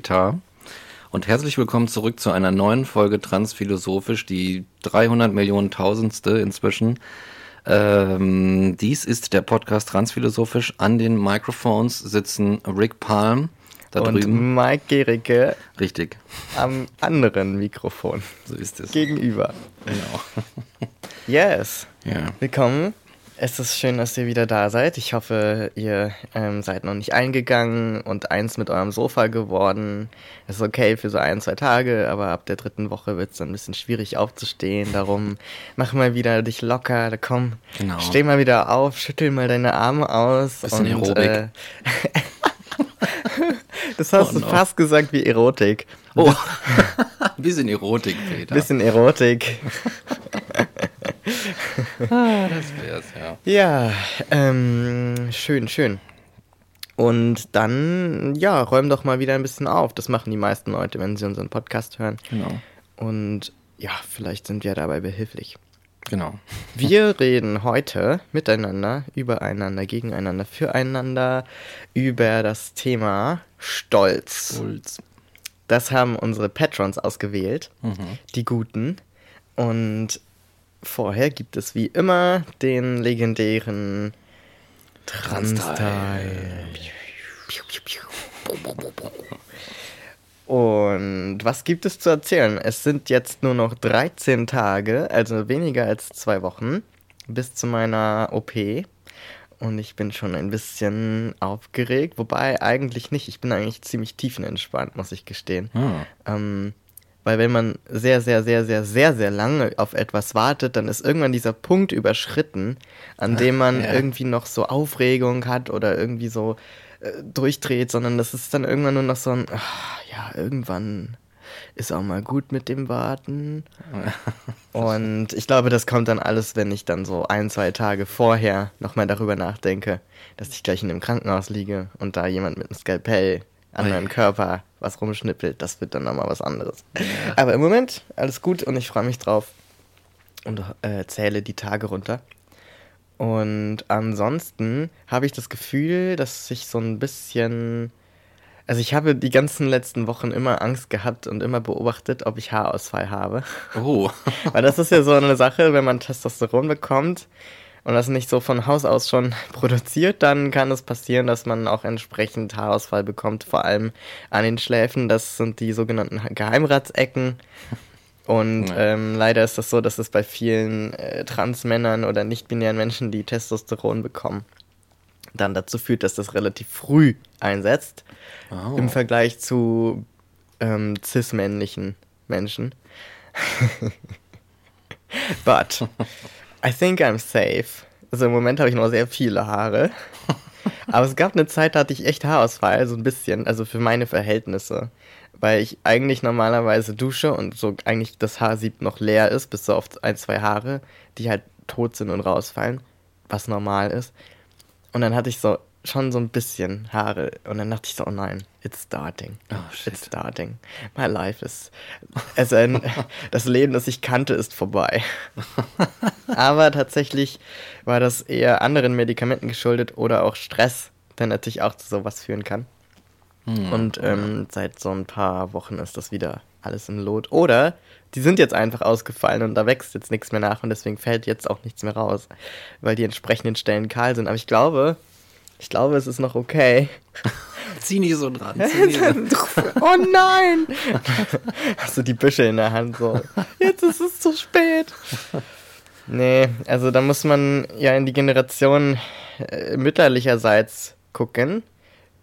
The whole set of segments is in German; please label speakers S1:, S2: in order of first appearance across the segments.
S1: Peter. Und herzlich willkommen zurück zu einer neuen Folge Transphilosophisch, die 300 Millionen Tausendste inzwischen. Ähm, dies ist der Podcast Transphilosophisch. An den Microphones sitzen Rick Palm da
S2: und
S1: drüben.
S2: Mike Gericke
S1: Richtig,
S2: am anderen Mikrofon
S1: so ist es.
S2: gegenüber.
S1: Genau.
S2: Yes,
S1: Ja.
S2: willkommen. Es ist schön, dass ihr wieder da seid. Ich hoffe, ihr ähm, seid noch nicht eingegangen und eins mit eurem Sofa geworden. Das ist okay für so ein, zwei Tage, aber ab der dritten Woche wird es dann ein bisschen schwierig aufzustehen. Darum mach mal wieder dich locker. Komm,
S1: Genau.
S2: steh mal wieder auf, schüttel mal deine Arme aus.
S1: Bisschen
S2: und,
S1: Aerobik.
S2: Äh, das hast
S1: Oh
S2: du
S1: no.
S2: fast gesagt wie Erotik.
S1: Oh, bisschen Erotik, Peter.
S2: Bisschen Erotik.
S1: Ah, das wär's, ja.
S2: Ja, ähm, schön, schön. Und dann, ja, räum doch mal wieder ein bisschen auf. Das machen die meisten Leute, wenn sie unseren Podcast hören.
S1: Genau.
S2: Und ja, vielleicht sind wir dabei behilflich.
S1: Genau.
S2: Wir reden heute miteinander, übereinander, gegeneinander, füreinander über das Thema Stolz.
S1: Puls.
S2: Das haben unsere Patrons ausgewählt, die Guten. Und vorher gibt es wie immer den legendären Transtyle. Und was gibt es zu erzählen? Es sind jetzt nur noch 13 Tage, also weniger als zwei Wochen, bis zu meiner OP. Und ich bin schon ein bisschen aufgeregt, wobei eigentlich nicht. Ich bin eigentlich ziemlich tiefenentspannt, muss ich gestehen.
S1: Ah.
S2: Ähm, weil wenn man sehr, sehr, sehr, sehr, sehr, sehr lange auf etwas wartet, dann ist irgendwann dieser Punkt überschritten, an dem man
S1: Ja.
S2: irgendwie noch so Aufregung hat oder irgendwie so äh, durchdreht, sondern das ist dann irgendwann nur noch so ein, ach, ja, irgendwann ist auch mal gut mit dem Warten. Und ich glaube, das kommt dann alles, wenn ich dann so ein, zwei Tage vorher nochmal darüber nachdenke, dass ich gleich in einem Krankenhaus liege und da jemand mit einem Skalpell an meinem Körper was rumschnippelt. Das wird dann nochmal was anderes. Aber im Moment alles gut und ich freue mich drauf und äh, zähle die Tage runter. Und ansonsten habe ich das Gefühl, dass ich so ein bisschen. Also ich habe die ganzen letzten Wochen immer Angst gehabt und immer beobachtet, ob ich Haarausfall habe.
S1: Oh.
S2: Weil das ist ja so eine Sache, wenn man Testosteron bekommt und das nicht so von Haus aus schon produziert, dann kann es passieren, dass man auch entsprechend Haarausfall bekommt, vor allem an den Schläfen. Das sind die sogenannten Geheimratsecken. Und
S1: Ja.
S2: ähm, leider ist das so, dass es bei vielen äh, Transmännern oder nicht-binären Menschen, die Testosteron bekommen, dann dazu führt, dass das relativ früh einsetzt
S1: Oh.
S2: im Vergleich zu ähm, cis-männlichen Menschen. But I think I'm safe. Also im Moment habe ich noch sehr viele Haare. Aber es gab eine Zeit, da hatte ich echt Haarausfall, so ein bisschen, also für meine Verhältnisse. Weil ich eigentlich normalerweise dusche und so eigentlich das Haarsieb noch leer ist, bis so auf ein, zwei Haare, die halt tot sind und rausfallen, was normal ist. Und dann hatte ich so schon so ein bisschen Haare und dann dachte ich so, oh nein, it's starting.
S1: Oh, shit.
S2: It's starting. My life is. Also ein, das Leben, das ich kannte, ist vorbei. Aber tatsächlich war das eher anderen Medikamenten geschuldet oder auch Stress, der natürlich auch zu sowas führen kann.
S1: Hm.
S2: Und ähm, seit so ein paar Wochen ist das wieder alles im Lot. Oder die sind jetzt einfach ausgefallen und da wächst jetzt nichts mehr nach und deswegen fällt jetzt auch nichts mehr raus, weil die entsprechenden Stellen kahl sind. Aber ich glaube, ich glaube, es ist noch okay.
S1: Zieh nicht so dran. Nicht so.
S2: oh nein! Hast du die Büsche in der Hand so. Jetzt ist es zu spät. Nee, also da muss man ja in die Generation äh, mütterlicherseits gucken.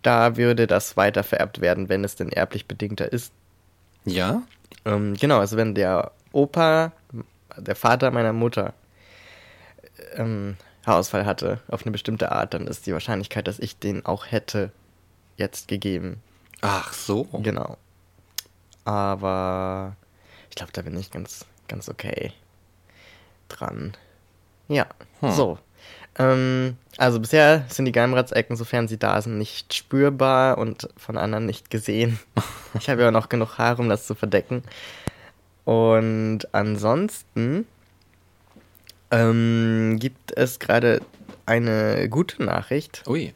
S2: Da würde das weiter vererbt werden, wenn es denn erblich bedingter ist.
S1: Ja?
S2: Ähm, genau, also wenn der Opa, der Vater meiner Mutter, ähm, Haarausfall hatte auf eine bestimmte Art, dann ist die Wahrscheinlichkeit, dass ich den auch hätte, jetzt gegeben.
S1: Ach so.
S2: Genau. Aber ich glaube, da bin ich ganz, ganz okay dran. Ja,
S1: Hm.
S2: so. Ähm, also bisher sind die Geheimratsecken, sofern sie da sind, nicht spürbar und von anderen nicht gesehen. Ich habe ja noch genug Haare, um das zu verdecken. Und ansonsten ähm, gibt es gerade eine gute Nachricht.
S1: Ui.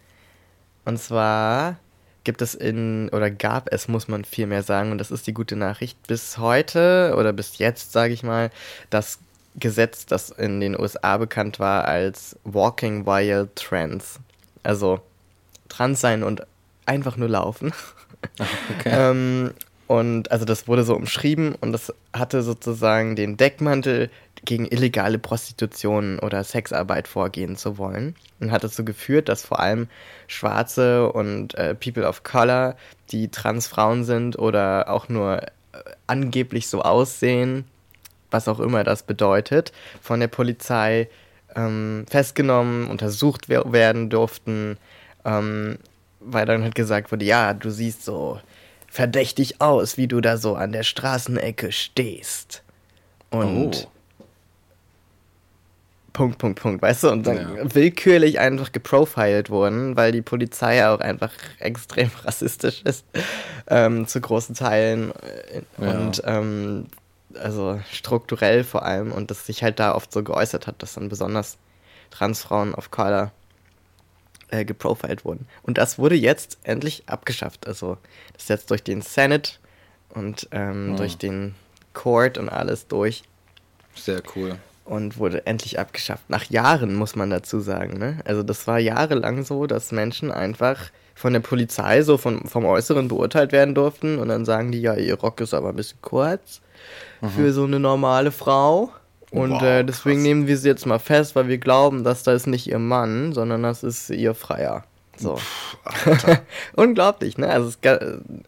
S2: Und zwar gibt es in, oder gab es, muss man viel mehr sagen, und das ist die gute Nachricht, bis heute oder bis jetzt, sage ich mal, das Gesetz, das in den USA bekannt war als Walking While Trans. Also trans sein und einfach nur laufen. Okay. ähm, und also das wurde so umschrieben und das hatte sozusagen den Deckmantel, gegen illegale Prostitution oder Sexarbeit vorgehen zu wollen. Und hat dazu geführt, dass vor allem Schwarze und äh, People of Color, die Transfrauen sind oder auch nur äh, angeblich so aussehen, was auch immer das bedeutet, von der Polizei ähm, festgenommen, untersucht werden durften, ähm, weil dann halt gesagt wurde, ja, du siehst so verdächtig aus, wie du da so an der Straßenecke stehst. Und oh. Punkt, Punkt, Punkt, weißt du? Und dann ja. willkürlich einfach geprofiled wurden, weil die Polizei auch einfach extrem rassistisch ist, ähm, zu großen Teilen. Äh, und ja. ähm, also strukturell vor allem und das sich halt da oft so geäußert hat, dass dann besonders Transfrauen of Color äh, geprofiled wurden. Und das wurde jetzt endlich abgeschafft. Also das ist jetzt durch den Senate und ähm, mhm. durch den Court und alles durch.
S1: Sehr cool.
S2: Und wurde endlich abgeschafft. Nach Jahren, muss man dazu sagen. Ne? Also das war jahrelang so, dass Menschen einfach von der Polizei so von, vom Äußeren beurteilt werden durften und dann sagen die, ja, ihr Rock ist aber ein bisschen kurz mhm. für so eine normale Frau. Und wow, äh, deswegen krass. nehmen wir sie jetzt mal fest, weil wir glauben, dass das nicht ihr Mann, sondern das ist ihr Freier. So. Unglaublich, ne? Also es gab,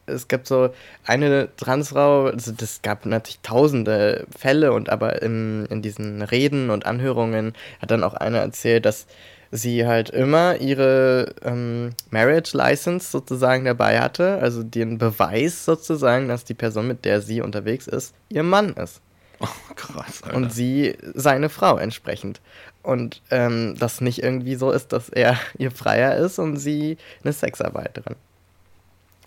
S2: es gab so eine Transfrau, also das gab natürlich tausende Fälle und aber in, in diesen Reden und Anhörungen hat dann auch einer erzählt, dass sie halt immer ihre ähm, Marriage License sozusagen dabei hatte, also den Beweis sozusagen, dass die Person, mit der sie unterwegs ist, ihr Mann ist.
S1: Oh, krass,
S2: Alter. Und sie seine Frau entsprechend. Und ähm, das nicht irgendwie so ist, dass er ihr Freier ist und sie eine Sexarbeiterin.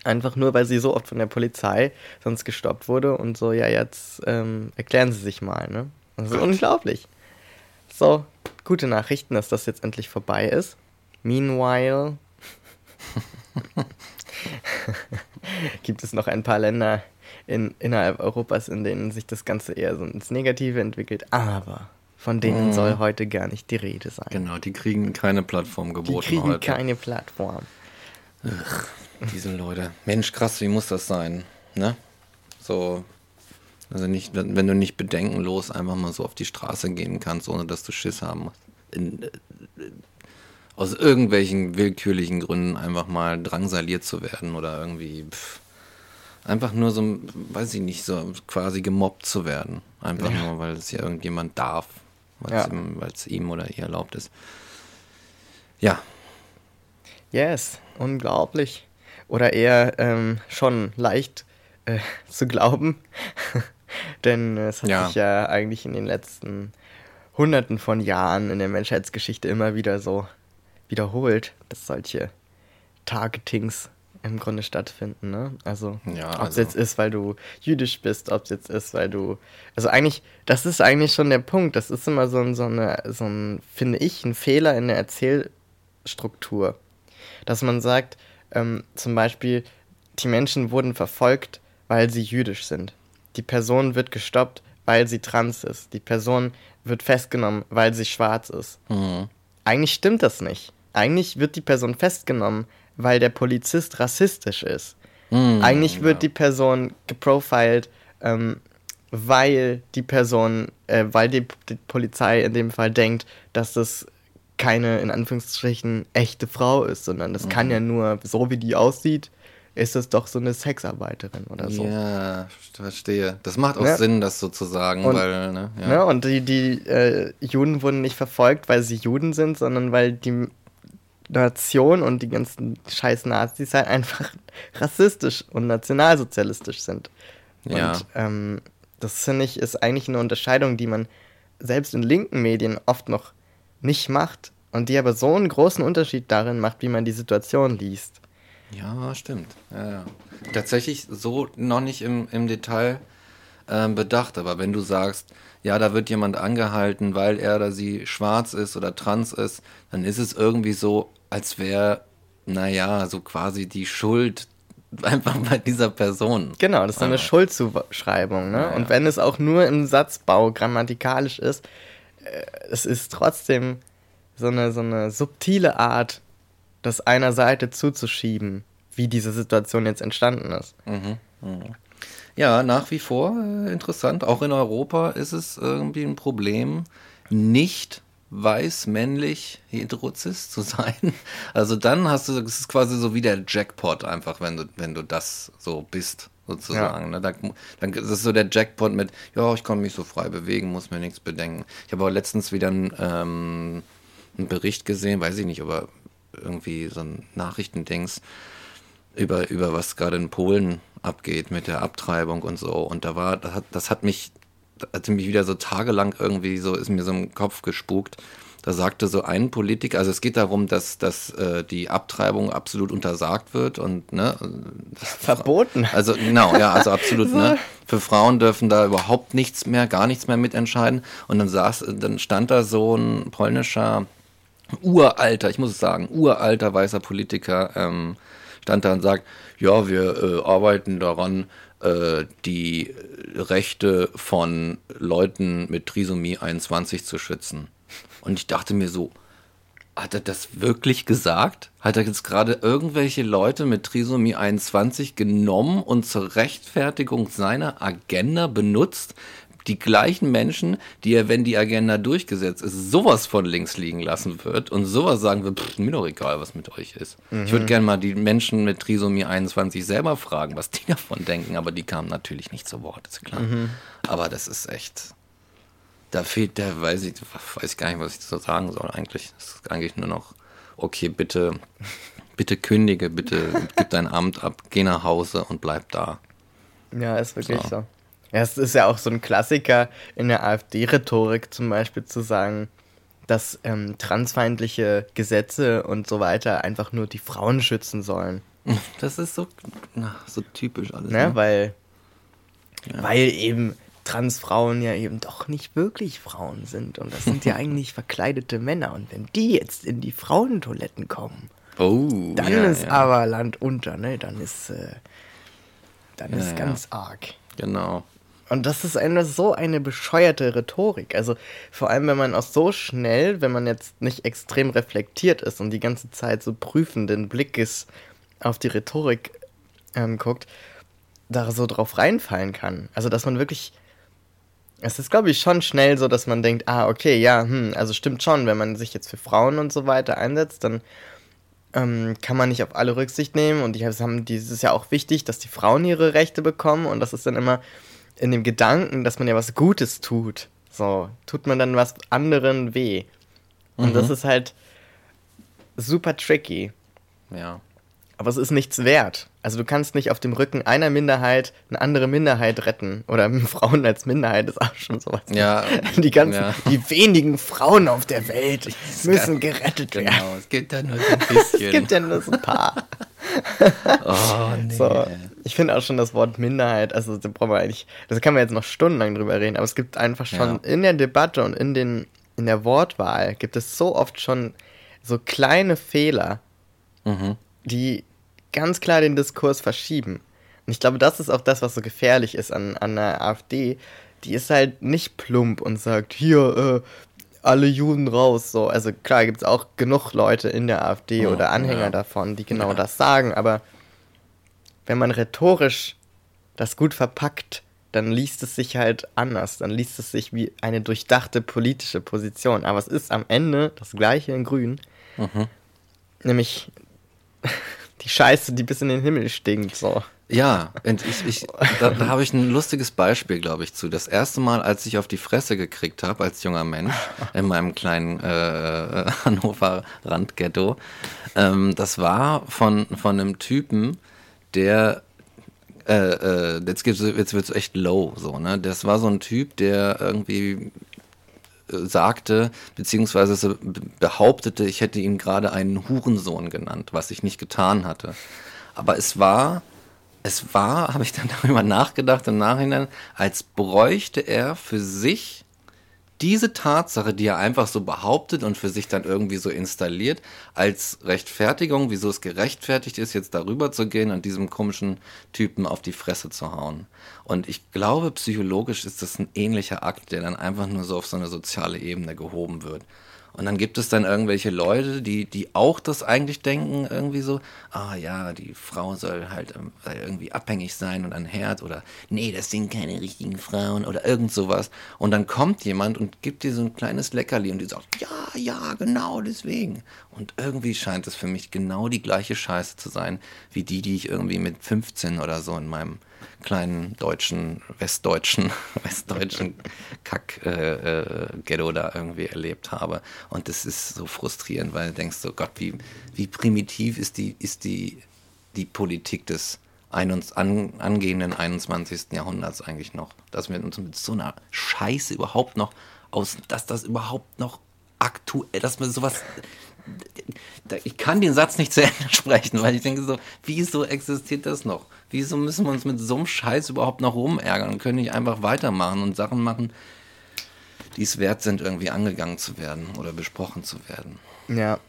S2: Einfach nur, weil sie so oft von der Polizei sonst gestoppt wurde und so, ja, jetzt ähm, erklären sie sich mal, ne? Das ist unglaublich. So, gute Nachrichten, dass das jetzt endlich vorbei ist. Meanwhile gibt es noch ein paar Länder, in, innerhalb Europas, in denen sich das Ganze eher so ins Negative entwickelt. Aber von denen mhm. soll heute gar nicht die Rede sein.
S1: Genau, die kriegen keine Plattform geboten
S2: Die kriegen heute. keine Plattform.
S1: Ach, diese Leute. Mensch, krass, wie muss das sein? Ne? So, also nicht, wenn du nicht bedenkenlos einfach mal so auf die Straße gehen kannst, ohne dass du Schiss haben musst. In, äh, aus irgendwelchen willkürlichen Gründen einfach mal drangsaliert zu werden oder irgendwie. Pff, Einfach nur so, weiß ich nicht, so quasi gemobbt zu werden. Einfach ja. nur, weil es ja irgendjemand darf, weil ja. es ihm oder ihr erlaubt ist. Ja.
S2: Yes, unglaublich. Oder eher ähm, schon leicht äh, zu glauben. Denn es hat ja. sich ja eigentlich in den letzten Hunderten von Jahren in der Menschheitsgeschichte immer wieder so wiederholt, dass solche Targetings im Grunde stattfinden, ne? Also, ja, ob es also. jetzt ist, weil du jüdisch bist, ob es jetzt ist, weil du. Also eigentlich, das ist eigentlich schon der Punkt. Das ist immer so ein, so eine, so ein, finde ich, ein Fehler in der Erzählstruktur. Dass man sagt, ähm, zum Beispiel, die Menschen wurden verfolgt, weil sie jüdisch sind. Die Person wird gestoppt, weil sie trans ist. Die Person wird festgenommen, weil sie schwarz ist. Mhm. Eigentlich stimmt das nicht. Eigentlich wird die Person festgenommen, weil der Polizist rassistisch ist. Mm, Eigentlich wird ja. die Person geprofiled, ähm, weil die Person, äh, weil die, die, Polizei in dem Fall denkt, dass das keine, in Anführungsstrichen, echte Frau ist, sondern das mhm. kann ja nur, so wie die aussieht, ist es doch so eine Sexarbeiterin oder so.
S1: Ja, verstehe. Das macht auch ne? Sinn, das sozusagen,
S2: und,
S1: weil,
S2: ne, ja. ne? Und die, die äh, Juden wurden nicht verfolgt, weil sie Juden sind, sondern weil die Nation und die ganzen scheiß Nazis halt einfach rassistisch und nationalsozialistisch sind. Ja. Und ähm, das finde ich ist eigentlich eine Unterscheidung, die man selbst in linken Medien oft noch nicht macht und die aber so einen großen Unterschied darin macht, wie man die Situation liest.
S1: Ja, stimmt. Ja, ja. Tatsächlich so noch nicht im, im Detail äh, bedacht, aber wenn du sagst, ja, da wird jemand angehalten, weil er oder sie schwarz ist oder trans ist, dann ist es irgendwie so, als wäre naja, so quasi die Schuld einfach bei dieser Person.
S2: Genau, das ist eine Schuldzuschreibung. Ne? Ja. Und wenn es auch nur im Satzbau grammatikalisch ist, äh, es ist trotzdem so eine, so eine subtile Art, das einer Seite zuzuschieben, wie diese Situation jetzt entstanden ist. Mhm.
S1: Mhm. Ja, nach wie vor äh, interessant. Auch in Europa ist es irgendwie ein Problem, nicht weiß, männlich, heterozist zu sein. Also dann hast du, es ist quasi so wie der Jackpot einfach, wenn du, wenn du das so bist, sozusagen. Ja. Ne? Da, dann ist es so der Jackpot mit, ja, ich kann mich so frei bewegen, muss mir nichts bedenken. Ich habe aber letztens wieder einen, ähm, einen Bericht gesehen, weiß ich nicht, aber irgendwie so ein Nachrichtendings über, über was gerade in Polen abgeht mit der Abtreibung und so. Und da war, das hat, das hat mich hat mich wieder so tagelang irgendwie so, ist mir so im Kopf gespukt. Da sagte so ein Politiker, also es geht darum, dass, dass äh, die Abtreibung absolut untersagt wird und ne,
S2: verboten.
S1: Also genau, ja, also absolut, so. ne? Für Frauen dürfen da überhaupt nichts mehr, gar nichts mehr mitentscheiden. Und dann saß, dann stand da so ein polnischer uralter, ich muss es sagen, uralter weißer Politiker, ähm, stand da und sagt, ja, wir äh, arbeiten daran, die Rechte von Leuten mit Trisomie 21 zu schützen. Und ich dachte mir so, hat er das wirklich gesagt? Hat er jetzt gerade irgendwelche Leute mit Trisomie 21 genommen und zur Rechtfertigung seiner Agenda benutzt? Die gleichen Menschen, die er, wenn die Agenda durchgesetzt ist, sowas von links liegen lassen wird und sowas sagen wird, pff, mir doch egal, was mit euch ist. Mhm. Ich würde gerne mal die Menschen mit Trisomie 21 selber fragen, was die davon denken, aber die kamen natürlich nicht zu Wort, ist klar. Mhm. Aber das ist echt, da fehlt der, weiß ich, weiß gar nicht, was ich so sagen soll eigentlich. Das ist eigentlich nur noch, okay, bitte, bitte kündige, bitte gib dein Amt ab, geh nach Hause und bleib da.
S2: Ja, ist wirklich so. so. Ja, es ist ja auch so ein Klassiker in der AfD-Rhetorik zum Beispiel zu sagen, dass ähm, transfeindliche Gesetze und so weiter einfach nur die Frauen schützen sollen.
S1: Das ist so, na, so typisch alles.
S2: Ne? ne? Weil, ja. weil eben Transfrauen ja eben doch nicht wirklich Frauen sind. Und das sind ja eigentlich verkleidete Männer. Und wenn die jetzt in die Frauentoiletten kommen, oh, dann ja, ist ja. aber Land unter, ne? Dann ist, äh, dann ist ganz arg.
S1: Genau.
S2: Und das ist eine, so eine bescheuerte Rhetorik. Also vor allem, wenn man auch so schnell, wenn man jetzt nicht extrem reflektiert ist und die ganze Zeit so prüfenden Blickes auf die Rhetorik ähm, guckt, da so drauf reinfallen kann. Also dass man wirklich... Es ist, glaube ich, schon schnell so, dass man denkt, ah, okay, ja, hm, also stimmt schon, wenn man sich jetzt für Frauen und so weiter einsetzt, dann ähm, kann man nicht auf alle Rücksicht nehmen. Und die haben dieses ja auch wichtig, dass die Frauen ihre Rechte bekommen. Und das ist dann immer in dem Gedanken, dass man ja was Gutes tut, so, tut man dann was anderen weh. Und mhm. das ist halt super tricky.
S1: Ja.
S2: Aber es ist nichts wert. Also du kannst nicht auf dem Rücken einer Minderheit eine andere Minderheit retten. Oder Frauen als Minderheit ist auch schon sowas.
S1: Ja.
S2: Die ganzen, ja. die wenigen Frauen auf der Welt müssen gerettet genau, werden. Genau,
S1: es gibt ja nur so ein bisschen.
S2: es gibt ja nur so ein paar. oh, nee. So, ich finde auch schon das Wort Minderheit, also da brauchen wir eigentlich, das kann man jetzt noch stundenlang drüber reden, aber es gibt einfach schon ja. in der Debatte und in, den, in der Wortwahl gibt es so oft schon so kleine Fehler, mhm. die ganz klar den Diskurs verschieben. Und ich glaube, das ist auch das, was so gefährlich ist an, an der AfD. Die ist halt nicht plump und sagt, hier, äh, alle Juden raus. So, also klar gibt es auch genug Leute in der AfD oh, oder Anhänger ja. davon, die genau ja. das sagen, aber wenn man rhetorisch das gut verpackt, dann liest es sich halt anders. Dann liest es sich wie eine durchdachte politische Position. Aber es ist am Ende das gleiche in Grün. Mhm. Nämlich die Scheiße, die bis in den Himmel stinkt. So.
S1: Ja, und ich, ich, da, da habe ich ein lustiges Beispiel, glaube ich, zu. Das erste Mal, als ich auf die Fresse gekriegt habe als junger Mensch in meinem kleinen äh, Hannover Randghetto, ähm, das war von, von einem Typen, der äh, äh, jetzt, jetzt wird es echt low, so, ne? Das war so ein Typ, der irgendwie äh, sagte, beziehungsweise behauptete, ich hätte ihn gerade einen Hurensohn genannt, was ich nicht getan hatte. Aber es war es war, habe ich dann darüber nachgedacht im Nachhinein, als bräuchte er für sich diese Tatsache, die er einfach so behauptet und für sich dann irgendwie so installiert, als Rechtfertigung, wieso es gerechtfertigt ist, jetzt darüber zu gehen und diesem komischen Typen auf die Fresse zu hauen. Und ich glaube, psychologisch ist das ein ähnlicher Akt, der dann einfach nur so auf so eine soziale Ebene gehoben wird. Und dann gibt es dann irgendwelche Leute, die, die auch das eigentlich denken, irgendwie so, ah ja, die Frau soll halt ähm, irgendwie abhängig sein und ein Herd oder nee, das sind keine richtigen Frauen oder irgend sowas. Und dann kommt jemand und gibt dir so ein kleines Leckerli und die sagt, ja, ja, genau deswegen. Und irgendwie scheint es für mich genau die gleiche Scheiße zu sein, wie die, die ich irgendwie mit 15 oder so in meinem kleinen deutschen, westdeutschen, westdeutschen Kack-Ghetto äh, äh, da irgendwie erlebt habe. Und das ist so frustrierend, weil du denkst so, Gott, wie, wie primitiv ist die, ist die, die Politik des an, angehenden 21. Jahrhunderts eigentlich noch, dass wir uns mit so einer Scheiße überhaupt noch aus, dass das überhaupt noch aktuell, dass man sowas, ich kann den Satz nicht zu Ende sprechen, weil ich denke so, wieso existiert das noch? Wieso müssen wir uns mit so einem Scheiß überhaupt noch rumärgern und können nicht einfach weitermachen und Sachen machen, die es wert sind, irgendwie angegangen zu werden oder besprochen zu werden?
S2: Ja.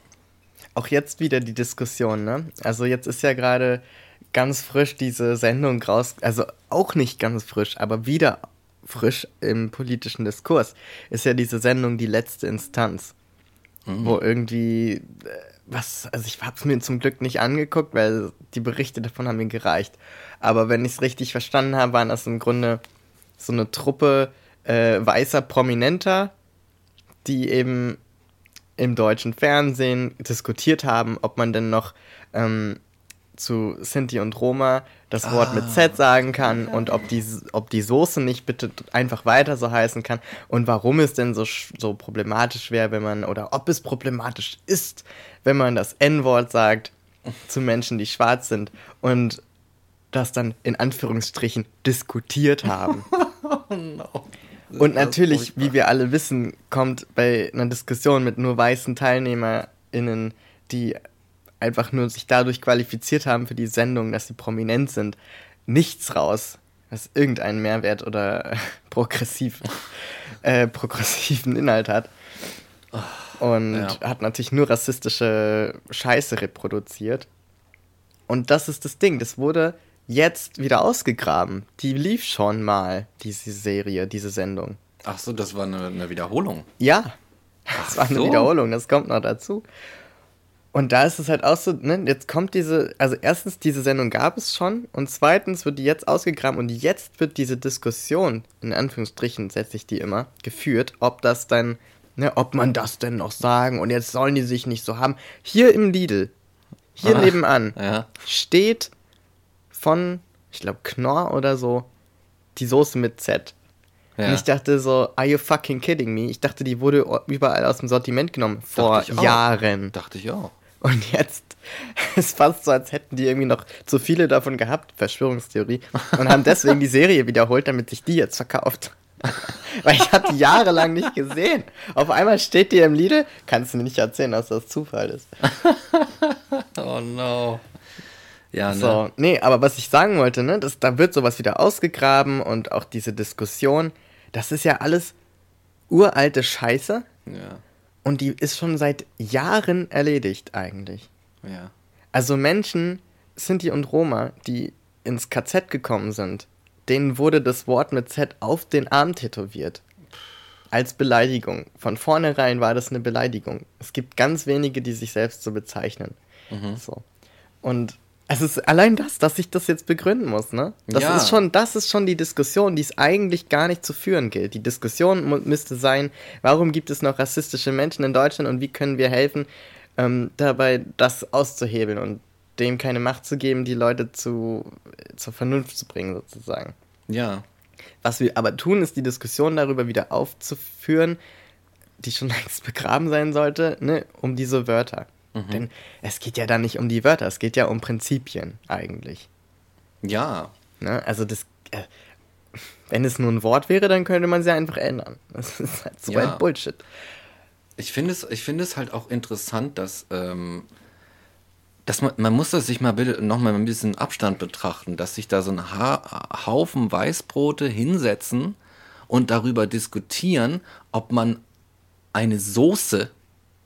S2: Auch jetzt wieder die Diskussion, ne? Also jetzt ist ja gerade ganz frisch diese Sendung raus, also auch nicht ganz frisch, aber wieder frisch im politischen Diskurs, ist ja diese Sendung die letzte Instanz, mhm. wo irgendwie äh, was, also ich habe es mir zum Glück nicht angeguckt, weil die Berichte davon haben mir gereicht. Aber wenn ich es richtig verstanden habe, waren das im Grunde so eine Truppe äh, weißer Prominenter, die eben im deutschen Fernsehen diskutiert haben, ob man denn noch ähm, zu Sinti und Roma das ah. Wort mit Z sagen kann und ob die, ob die Soße nicht bitte einfach weiter so heißen kann und warum es denn so, so problematisch wäre, wenn man, oder ob es problematisch ist, wenn man das N-Wort sagt zu Menschen, die schwarz sind und das dann in Anführungsstrichen diskutiert haben. oh no. Und natürlich, wie wir alle wissen, kommt bei einer Diskussion mit nur weißen TeilnehmerInnen, die einfach nur sich dadurch qualifiziert haben für die Sendung, dass sie prominent sind, nichts raus, was irgendeinen Mehrwert oder äh, progressiv, äh, progressiven Inhalt hat. Und ja. hat natürlich nur rassistische Scheiße reproduziert. Und das ist das Ding, das wurde jetzt wieder ausgegraben. Die lief schon mal, diese Serie, diese Sendung.
S1: Ach so, das war eine, eine Wiederholung.
S2: Ja, das war eine so. Wiederholung, das kommt noch dazu. Und da ist es halt auch so, ne, jetzt kommt diese, also erstens, diese Sendung gab es schon und zweitens wird die jetzt ausgegraben und jetzt wird diese Diskussion, in Anführungsstrichen setze ich die immer, geführt, ob das dann, ne, ob man das denn noch sagen und jetzt sollen die sich nicht so haben. Hier im Lidl, hier ah, nebenan, ja. steht von, ich glaube, Knorr oder so, die Soße mit Z. Ja. Und ich dachte so, are you fucking kidding me? Ich dachte, die wurde überall aus dem Sortiment genommen. Vor Jahren.
S1: Dachte ich auch.
S2: Und jetzt ist fast so, als hätten die irgendwie noch zu viele davon gehabt, Verschwörungstheorie, und haben deswegen die Serie wiederholt, damit sich die jetzt verkauft. Weil ich hatte jahrelang nicht gesehen. Auf einmal steht die im Lidl, kannst du mir nicht erzählen, dass das Zufall ist.
S1: oh no. Ja,
S2: ne? So, nee, aber was ich sagen wollte, ne, das, da wird sowas wieder ausgegraben und auch diese Diskussion, das ist ja alles uralte Scheiße. Ja. Und die ist schon seit Jahren erledigt eigentlich.
S1: Ja.
S2: Also Menschen, Sinti und Roma, die ins KZ gekommen sind, denen wurde das Wort mit Z auf den Arm tätowiert. Als Beleidigung. Von vornherein war das eine Beleidigung. Es gibt ganz wenige, die sich selbst so bezeichnen. Mhm. So. Und es ist allein das, dass ich das jetzt begründen muss, ne? Das ja. ist schon, das ist schon die Diskussion, die es eigentlich gar nicht zu führen gilt. Die Diskussion müsste sein, warum gibt es noch rassistische Menschen in Deutschland und wie können wir helfen, ähm, dabei das auszuhebeln und dem keine Macht zu geben, die Leute zu, zur Vernunft zu bringen, sozusagen.
S1: Ja.
S2: Was wir aber tun, ist die Diskussion darüber wieder aufzuführen, die schon längst begraben sein sollte, ne, um diese Wörter. Mhm. Denn es geht ja dann nicht um die Wörter, es geht ja um Prinzipien eigentlich.
S1: Ja.
S2: Ne? Also das, äh, wenn es nur ein Wort wäre, dann könnte man sie einfach ändern. Das ist halt so ja. ein Bullshit.
S1: Ich finde es, ich es halt auch interessant, dass, ähm, dass man, man muss das sich mal bitte noch mal ein bisschen Abstand betrachten, dass sich da so ein ha Haufen Weißbrote hinsetzen und darüber diskutieren, ob man eine Soße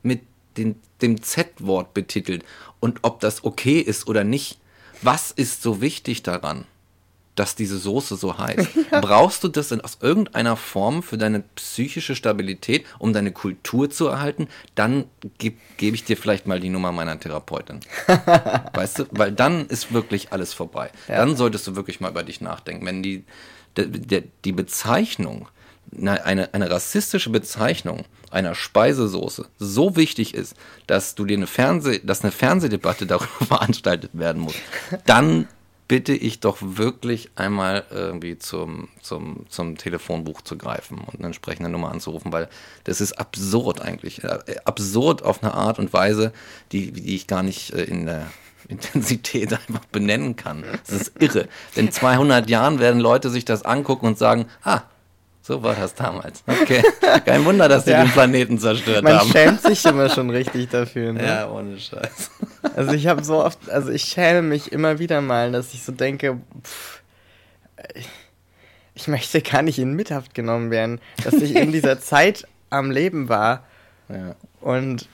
S1: mit den, dem Z-Wort betitelt und ob das okay ist oder nicht. Was ist so wichtig daran? dass diese Soße so heißt. Ja. Brauchst du das denn aus irgendeiner Form für deine psychische Stabilität, um deine Kultur zu erhalten? Dann gebe geb ich dir vielleicht mal die Nummer meiner Therapeutin. weißt du? Weil dann ist wirklich alles vorbei. Ja. Dann solltest du wirklich mal über dich nachdenken. Wenn die, die, die Bezeichnung, eine, eine rassistische Bezeichnung einer Speisesoße so wichtig ist, dass du dir eine Fernseh, dass eine Fernsehdebatte darüber veranstaltet werden muss, dann bitte ich doch wirklich einmal irgendwie zum, zum, zum Telefonbuch zu greifen und eine entsprechende Nummer anzurufen, weil das ist absurd eigentlich. Absurd auf eine Art und Weise, die, die ich gar nicht äh, in der Intensität einfach benennen kann. Das ist irre. In 200 Jahren werden Leute sich das angucken und sagen, ah, so war das damals. Okay. Kein Wunder, dass die ja. den Planeten zerstört
S2: Man
S1: haben.
S2: Man schämt sich immer schon richtig dafür. Ne?
S1: Ja, ohne Scheiß.
S2: Also ich habe so oft, also ich schäme mich immer wieder mal, dass ich so denke, pff, ich möchte gar nicht in Mithaft genommen werden, dass ich in dieser Zeit am Leben war. Ja. Und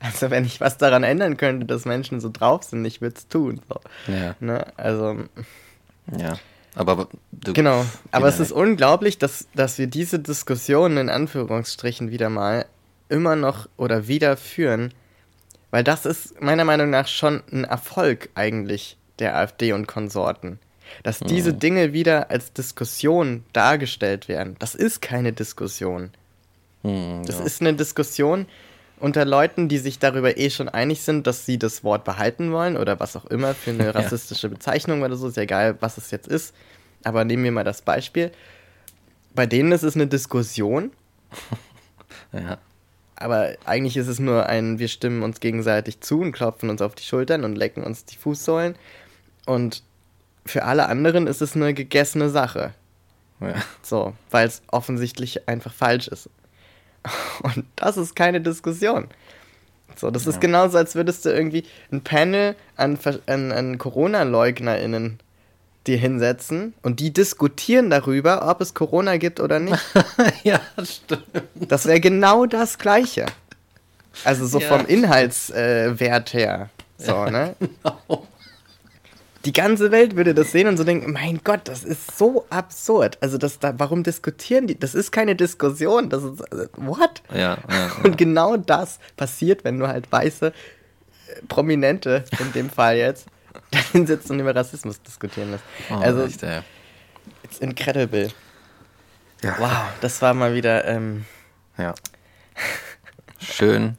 S2: also wenn ich was daran ändern könnte, dass Menschen so drauf sind, ich würde es tun. So. Ja. Ne? Also.
S1: Ja. Aber
S2: du, genau, aber es ist unglaublich, dass, dass wir diese Diskussion in Anführungsstrichen wieder mal immer noch oder wieder führen, weil das ist meiner Meinung nach schon ein Erfolg eigentlich der AfD und Konsorten. Dass diese mhm. Dinge wieder als Diskussion dargestellt werden. Das ist keine Diskussion. Mhm, das ja. ist eine Diskussion unter Leuten, die sich darüber eh schon einig sind, dass sie das Wort behalten wollen oder was auch immer für eine rassistische Bezeichnung oder so. Ist ja egal, was es jetzt ist. Aber nehmen wir mal das Beispiel. Bei denen ist es eine Diskussion. ja. Aber eigentlich ist es nur ein, wir stimmen uns gegenseitig zu und klopfen uns auf die Schultern und lecken uns die Fußsohlen. Und für alle anderen ist es eine gegessene Sache. Ja. So, weil es offensichtlich einfach falsch ist. Und das ist keine Diskussion. So, das ja. ist genauso, als würdest du irgendwie ein Panel an, an, an Corona-LeugnerInnen dir hinsetzen und die diskutieren darüber, ob es Corona gibt oder nicht.
S1: ja, stimmt.
S2: Das wäre genau das Gleiche. Also so ja. vom Inhaltswert äh, her. So, ja, ne? Genau. Die ganze Welt würde das sehen und so denken, mein Gott, das ist so absurd. Also das da, warum diskutieren die? Das ist keine Diskussion. Das ist äh, what?
S1: Ja, ja,
S2: Und genau das passiert, wenn du halt weiße äh, Prominente in dem Fall jetzt da hinsetzt und über Rassismus diskutieren lässt. Oh, also, echt, ey. it's incredible. Ja. Wow, das war mal wieder. Ähm,
S1: ja. Schön.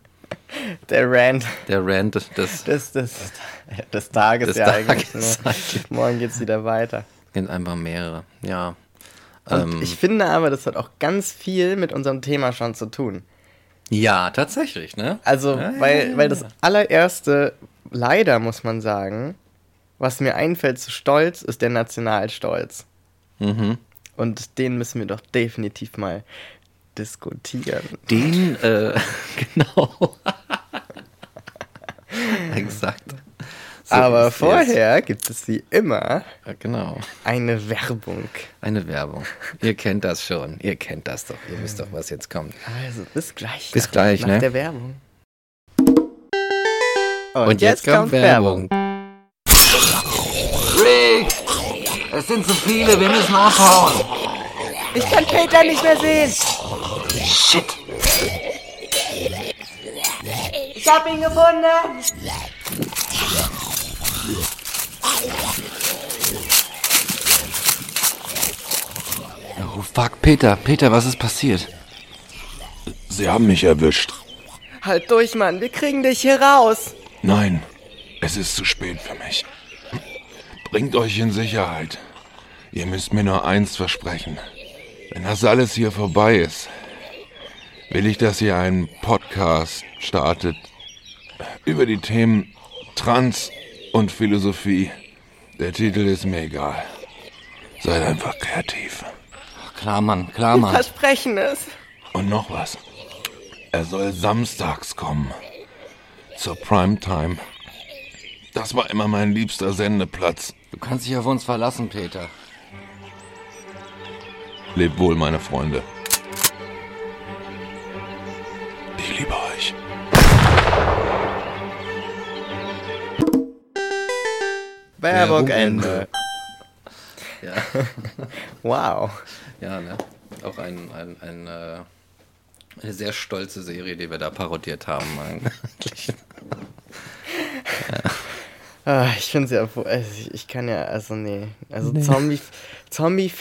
S2: Der Rant.
S1: Der Rant des,
S2: des, des, des, Tages des ja Tages eigentlich. Ne? Morgen geht es wieder weiter.
S1: Sind einfach mehrere, ja.
S2: Ähm, ich finde aber, das hat auch ganz viel mit unserem Thema schon zu tun.
S1: Ja, tatsächlich, ne?
S2: Also, ja, weil, ja, ja. weil das allererste, leider muss man sagen, was mir einfällt zu Stolz, ist der Nationalstolz. Mhm. Und den müssen wir doch definitiv mal diskutieren.
S1: Den, äh, genau. Exakt.
S2: So Aber vorher jetzt. gibt es wie immer
S1: ja, genau.
S2: eine Werbung.
S1: Eine Werbung. Ihr kennt das schon. Ihr kennt das doch. Ihr wisst doch, was jetzt kommt.
S2: Also bis gleich.
S1: Bis nach, gleich,
S2: nach
S1: ne?
S2: der Werbung.
S1: Und, Und jetzt, jetzt, kommt Werbung. Werbung.
S3: Rick! Es sind zu viele, wir müssen abhauen.
S4: Ich kann Peter nicht mehr sehen.
S3: Shit.
S4: Ich hab ihn gefunden.
S1: Oh fuck, Peter, Peter, was ist passiert?
S5: Sie haben mich erwischt.
S4: Halt durch, Mann, wir kriegen dich hier raus.
S5: Nein, es ist zu spät für mich. Bringt euch in Sicherheit. Ihr müsst mir nur eins versprechen. Wenn das alles hier vorbei ist, will ich, dass ihr einen Podcast startet über die Themen Trans und Philosophie. Der Titel ist mir egal. Seid einfach kreativ.
S1: Klar, Mann, klar, Mann.
S4: Wir versprechen es.
S5: Und noch was. Er soll samstags kommen. Zur Primetime. Das war immer mein liebster Sendeplatz.
S1: Du kannst dich auf uns verlassen, Peter.
S5: Lebt wohl, meine Freunde.
S2: Werbung Ende.
S1: Ja,
S2: Wow.
S1: ja ne? Auch ein, ein, ein, äh, eine sehr stolze Serie, die wir da parodiert haben. eigentlich.
S2: Ah, ich finde es ja, also ich, kann ja, also nee, also Zombie, Zombie,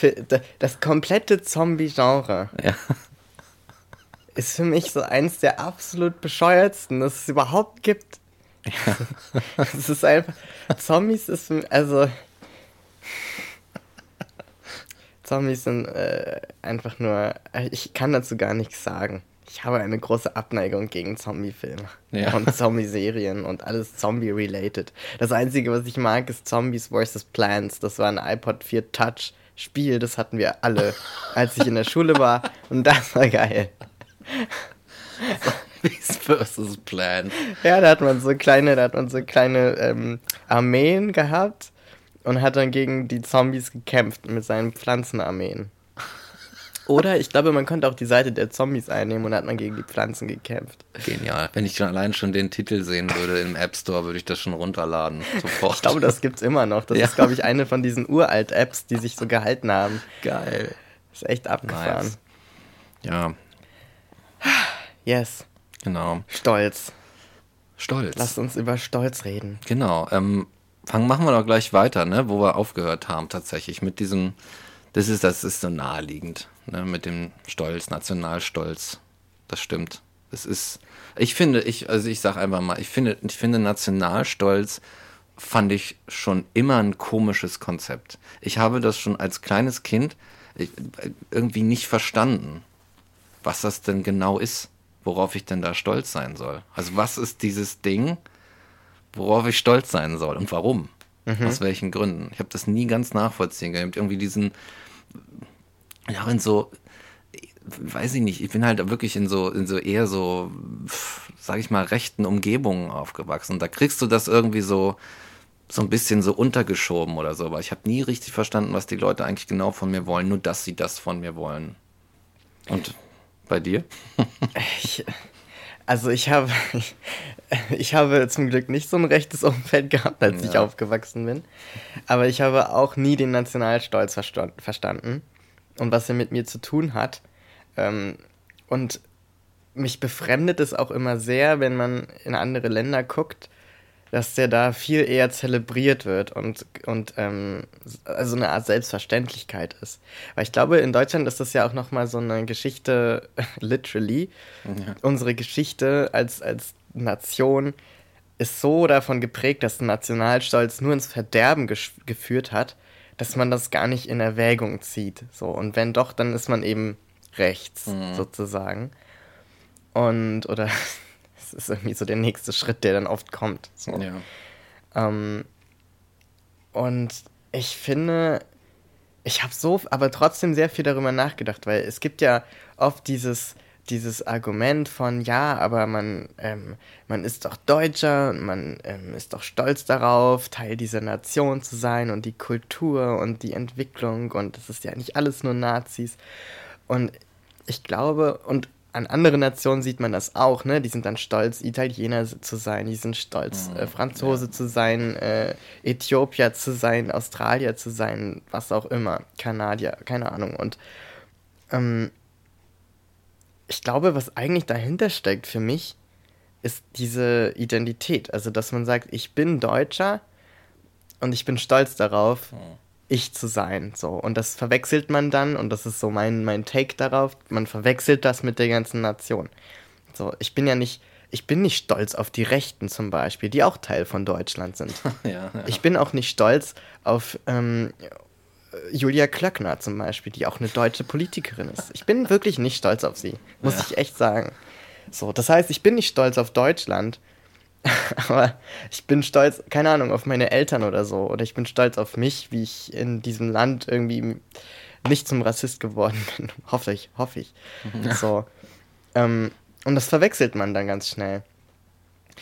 S2: das komplette Zombie-Genre
S1: ja.
S2: ist für mich so eins der absolut bescheuertsten, das es überhaupt gibt. Es ist einfach, Zombies ist also Zombies sind äh, einfach nur, ich kann dazu gar nichts sagen. Ich habe eine große Abneigung gegen Zombie-Filme
S1: Ja.
S2: und Zombie-Serien und alles Zombie-related. Das Einzige, was ich mag, ist Zombies vs. Plants. Das war ein iPod 4 Touch Spiel, das hatten wir alle, als ich in der Schule war und das war geil.
S1: Beast vs. Plan.
S2: Ja, da hat man so kleine, da hat man so kleine ähm, Armeen gehabt und hat dann gegen die Zombies gekämpft mit seinen Pflanzenarmeen. Oder ich glaube, man konnte auch die Seite der Zombies einnehmen und hat man gegen die Pflanzen gekämpft.
S1: Genial. Wenn ich schon allein schon den Titel sehen würde im App Store, würde ich das schon runterladen. Sofort.
S2: Ich glaube, das gibt's immer noch. Das
S1: Ja.
S2: ist, glaube ich, eine von diesen uralt-Apps, die sich so gehalten haben.
S1: geil.
S2: ist echt abgefahren.
S1: Nice. Ja,
S2: Yes.
S1: Genau.
S2: Stolz.
S1: Stolz.
S2: Lasst uns über Stolz reden.
S1: Genau. Ähm, fangen, machen wir doch gleich weiter, ne? wo wir aufgehört haben tatsächlich. Mit diesem, das ist, das ist so naheliegend, ne? mit dem Stolz, Nationalstolz. Das stimmt. Das ist, ich finde, ich, also ich sag einfach mal, ich finde, ich finde Nationalstolz fand ich schon immer ein komisches Konzept. Ich habe das schon als kleines Kind ich, irgendwie nicht verstanden, was das denn genau ist, worauf ich denn da stolz sein soll. Also was ist dieses Ding, worauf ich stolz sein soll und warum? Aus welchen Gründen? Ich habe das nie ganz nachvollziehen können. Irgendwie diesen, ja, in so, weiß ich nicht, ich bin halt wirklich in so, in so eher so, sag ich mal, rechten Umgebungen aufgewachsen. Und da kriegst du das irgendwie so, so ein bisschen so untergeschoben oder so. Aber ich habe nie richtig verstanden, was die Leute eigentlich genau von mir wollen, nur dass sie das von mir wollen. Und bei dir?
S2: Ich, also ich habe, ich, ich habe zum Glück nicht so ein rechtes Umfeld gehabt, als ich
S1: Ja.
S2: aufgewachsen bin. Aber ich habe auch nie den Nationalstolz versta- verstanden und was er mit mir zu tun hat. Ähm, und mich befremdet es auch immer sehr, wenn man in andere Länder guckt, dass der da viel eher zelebriert wird und, und ähm, also eine Art Selbstverständlichkeit ist. Weil ich glaube, in Deutschland ist das ja auch nochmal so eine Geschichte, literally, unsere Geschichte als, als Nation ist so davon geprägt, dass Nationalstolz nur ins Verderben geführt hat, dass man das gar nicht in Erwägung zieht. So, und wenn doch, dann ist man eben rechts, sozusagen. Und, oder ist irgendwie so der nächste Schritt, der dann oft kommt. So.
S1: Ja.
S2: Ähm, und ich finde, ich habe so, aber trotzdem sehr viel darüber nachgedacht, weil es gibt ja oft dieses, dieses Argument von, ja, aber man, ähm, man ist doch Deutscher und man ähm, ist doch stolz darauf, Teil dieser Nation zu sein und die Kultur und die Entwicklung und das ist ja nicht alles nur Nazis. Und ich glaube, und an anderen Nationen sieht man das auch, ne? Die sind dann stolz, Italiener zu sein, die sind stolz, äh, Franzose zu sein, äh, Äthiopier zu sein, Australier zu sein, was auch immer, Kanadier, keine Ahnung. Und ähm, ich glaube, was eigentlich dahinter steckt für mich, ist diese Identität. Also, dass man sagt, ich bin Deutscher und ich bin stolz darauf, ich zu sein. So. Und das verwechselt man dann, und das ist so mein, mein Take darauf, man verwechselt das mit der ganzen Nation. So, ich bin ja nicht, ich bin nicht stolz auf die Rechten zum Beispiel, die auch Teil von Deutschland sind.
S1: Ja, ja.
S2: Ich bin auch nicht stolz auf ähm, Julia Klöckner zum Beispiel, die auch eine deutsche Politikerin ist. Ich bin wirklich nicht stolz auf sie, muss ich echt sagen. So, das heißt, ich bin nicht stolz auf Deutschland, aber ich bin stolz, keine Ahnung, auf meine Eltern oder so. Oder ich bin stolz auf mich, wie ich in diesem Land irgendwie nicht zum Rassist geworden bin. hoffe ich, hoffe ich. So. Ähm, und das verwechselt man dann ganz schnell.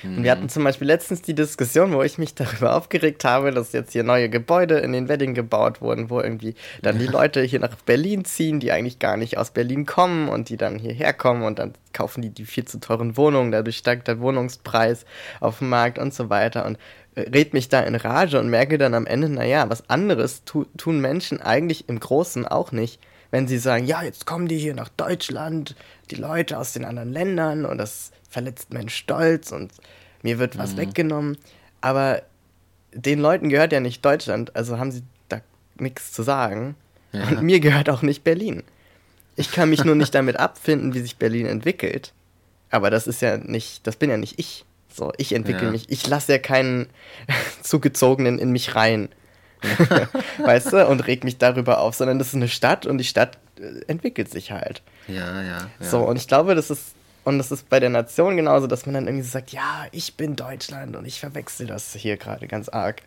S2: Und wir hatten zum Beispiel letztens die Diskussion, wo ich mich darüber aufgeregt habe, dass jetzt hier neue Gebäude in den Wedding gebaut wurden, wo irgendwie dann die Leute hier nach Berlin ziehen, die eigentlich gar nicht aus Berlin kommen und die dann hierher kommen und dann kaufen die die viel zu teuren Wohnungen, dadurch steigt der Wohnungspreis auf dem Markt und so weiter und äh, red mich da in Rage und merke dann am Ende, naja, was anderes tu tun Menschen eigentlich im Großen auch nicht, wenn sie sagen, ja, jetzt kommen die hier nach Deutschland, die Leute aus den anderen Ländern und das verletzt meinen Stolz und mir wird was weggenommen. Aber den Leuten gehört ja nicht Deutschland, also haben sie da nichts zu sagen. Und mir gehört auch nicht Berlin. Ich kann mich nur nicht damit abfinden, wie sich Berlin entwickelt. Aber das ist ja nicht, das bin ja nicht ich. So, ich entwickle
S1: Ja.
S2: mich. Ich lasse ja keinen Zugezogenen in mich rein. weißt du? Und reg mich darüber auf, sondern das ist eine Stadt und die Stadt äh, entwickelt sich halt.
S1: Ja, ja. ja.
S2: So, und ich glaube, das ist, und das ist bei der Nation genauso, dass man dann irgendwie so sagt, ja, ich bin Deutschland und ich verwechsel das hier gerade ganz arg.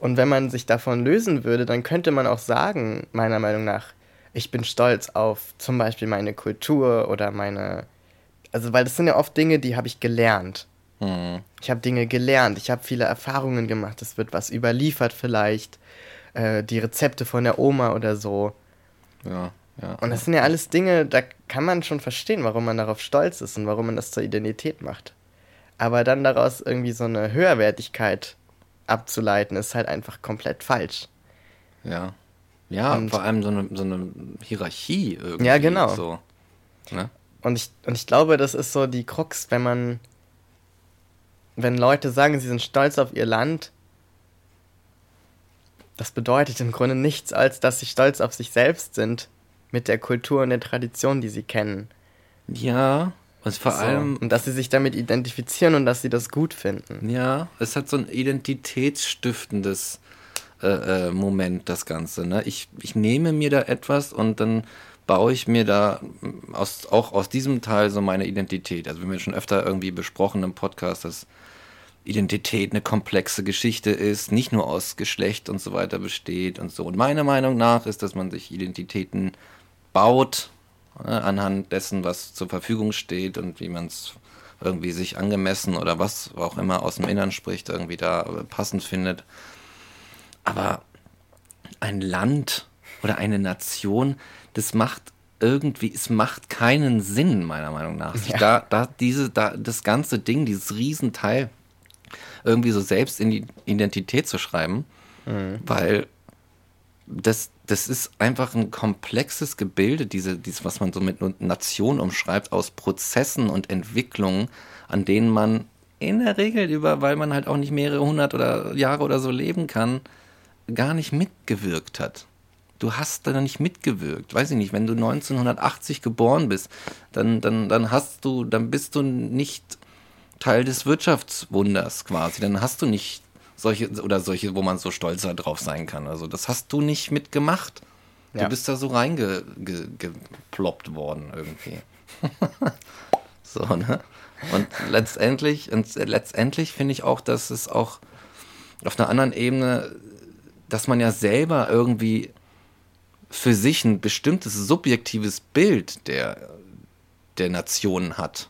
S2: Und wenn man sich davon lösen würde, dann könnte man auch sagen, meiner Meinung nach, ich bin stolz auf zum Beispiel meine Kultur oder meine, also weil das sind ja oft Dinge, die habe ich gelernt.
S1: Hm.
S2: Ich habe Dinge gelernt, ich habe viele Erfahrungen gemacht, es wird was überliefert vielleicht, äh, die Rezepte von der Oma oder so.
S1: ja, ja.
S2: Und das sind ja alles Dinge, da kann man schon verstehen, warum man darauf stolz ist und warum man das zur Identität macht. Aber dann daraus irgendwie so eine Höherwertigkeit abzuleiten, ist halt einfach komplett falsch.
S1: Ja. Ja,
S2: Und-
S1: vor allem so eine, so eine Hierarchie irgendwie.
S2: Ja, genau.
S1: So. Ne?
S2: Und ich, und ich glaube, das ist so die Krux, wenn man, wenn Leute sagen, sie sind stolz auf ihr Land, das bedeutet im Grunde nichts, als dass sie stolz auf sich selbst sind, mit der Kultur und der Tradition, die sie kennen.
S1: Ja, und vor
S2: So.
S1: allem,
S2: Und dass sie sich damit identifizieren und dass sie das gut finden.
S1: ja, es hat so ein identitätsstiftendes äh, äh, Moment, das Ganze. Ne? Ich, ich nehme mir da etwas und dann baue ich mir da mm, aus, auch aus diesem Teil so meine Identität. Also wir haben ja schon öfter irgendwie besprochen im Podcast, dass Identität eine komplexe Geschichte ist, nicht nur aus Geschlecht und so weiter besteht und so. Und meiner Meinung nach ist, dass man sich Identitäten baut äh, anhand dessen, was zur Verfügung steht und wie man es irgendwie sich angemessen oder was auch immer aus dem Innern spricht, irgendwie da äh, passend findet. Aber ein Land oder eine Nation, das macht irgendwie, es macht keinen Sinn, meiner Meinung nach. Sich Da, da, diese, da, das ganze Ding, dieses Riesenteil, irgendwie so selbst in die Identität zu schreiben, weil das, das ist einfach ein komplexes Gebilde, diese, dieses, was man so mit Nation umschreibt, aus Prozessen und Entwicklungen, an denen man in der Regel über, weil man halt auch nicht mehrere hundert oder Jahre oder so leben kann, gar nicht mitgewirkt hat. Du hast da nicht mitgewirkt. Weiß ich nicht, wenn du 1980 geboren bist, dann, dann, dann hast du, dann bist du nicht Teil des Wirtschaftswunders quasi. Dann hast du nicht solche oder solche, wo man so stolz drauf sein kann. Also das hast du nicht mitgemacht. Du
S2: Ja.
S1: bist da so reingeploppt worden irgendwie. so, ne? Und letztendlich, und letztendlich finde ich auch, dass es auch auf einer anderen Ebene, dass man ja selber irgendwie für sich ein bestimmtes subjektives Bild der, der Nation hat.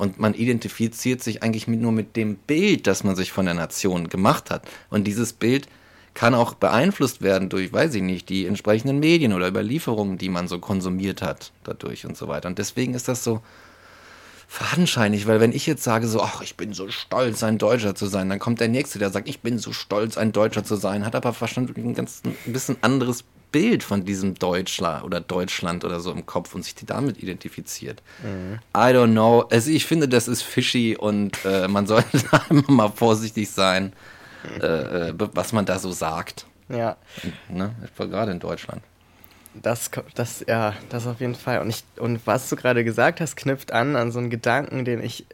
S1: Und man identifiziert sich eigentlich mit, nur mit dem Bild, das man sich von der Nation gemacht hat. Und dieses Bild kann auch beeinflusst werden durch, weiß ich nicht, die entsprechenden Medien oder Überlieferungen, die man so konsumiert hat dadurch und so weiter. Und deswegen ist das so fadenscheinig, weil wenn ich jetzt sage so, ach, ich bin so stolz, ein Deutscher zu sein, dann kommt der Nächste, der sagt, ich bin so stolz, ein Deutscher zu sein, hat aber wahrscheinlich ein ganz ein bisschen anderes Bild von diesem Deutschler oder Deutschland oder so im Kopf und sich die damit identifiziert. I don't know. Also ich finde, das ist fishy und äh, man sollte da immer mal vorsichtig sein, äh, äh, was man da so sagt.
S2: Ja,
S1: Ne? Etwa gerade in Deutschland.
S2: das, das, ja, das auf jeden Fall. Und, ich, und was du gerade gesagt hast, knüpft an an so einen Gedanken, den ich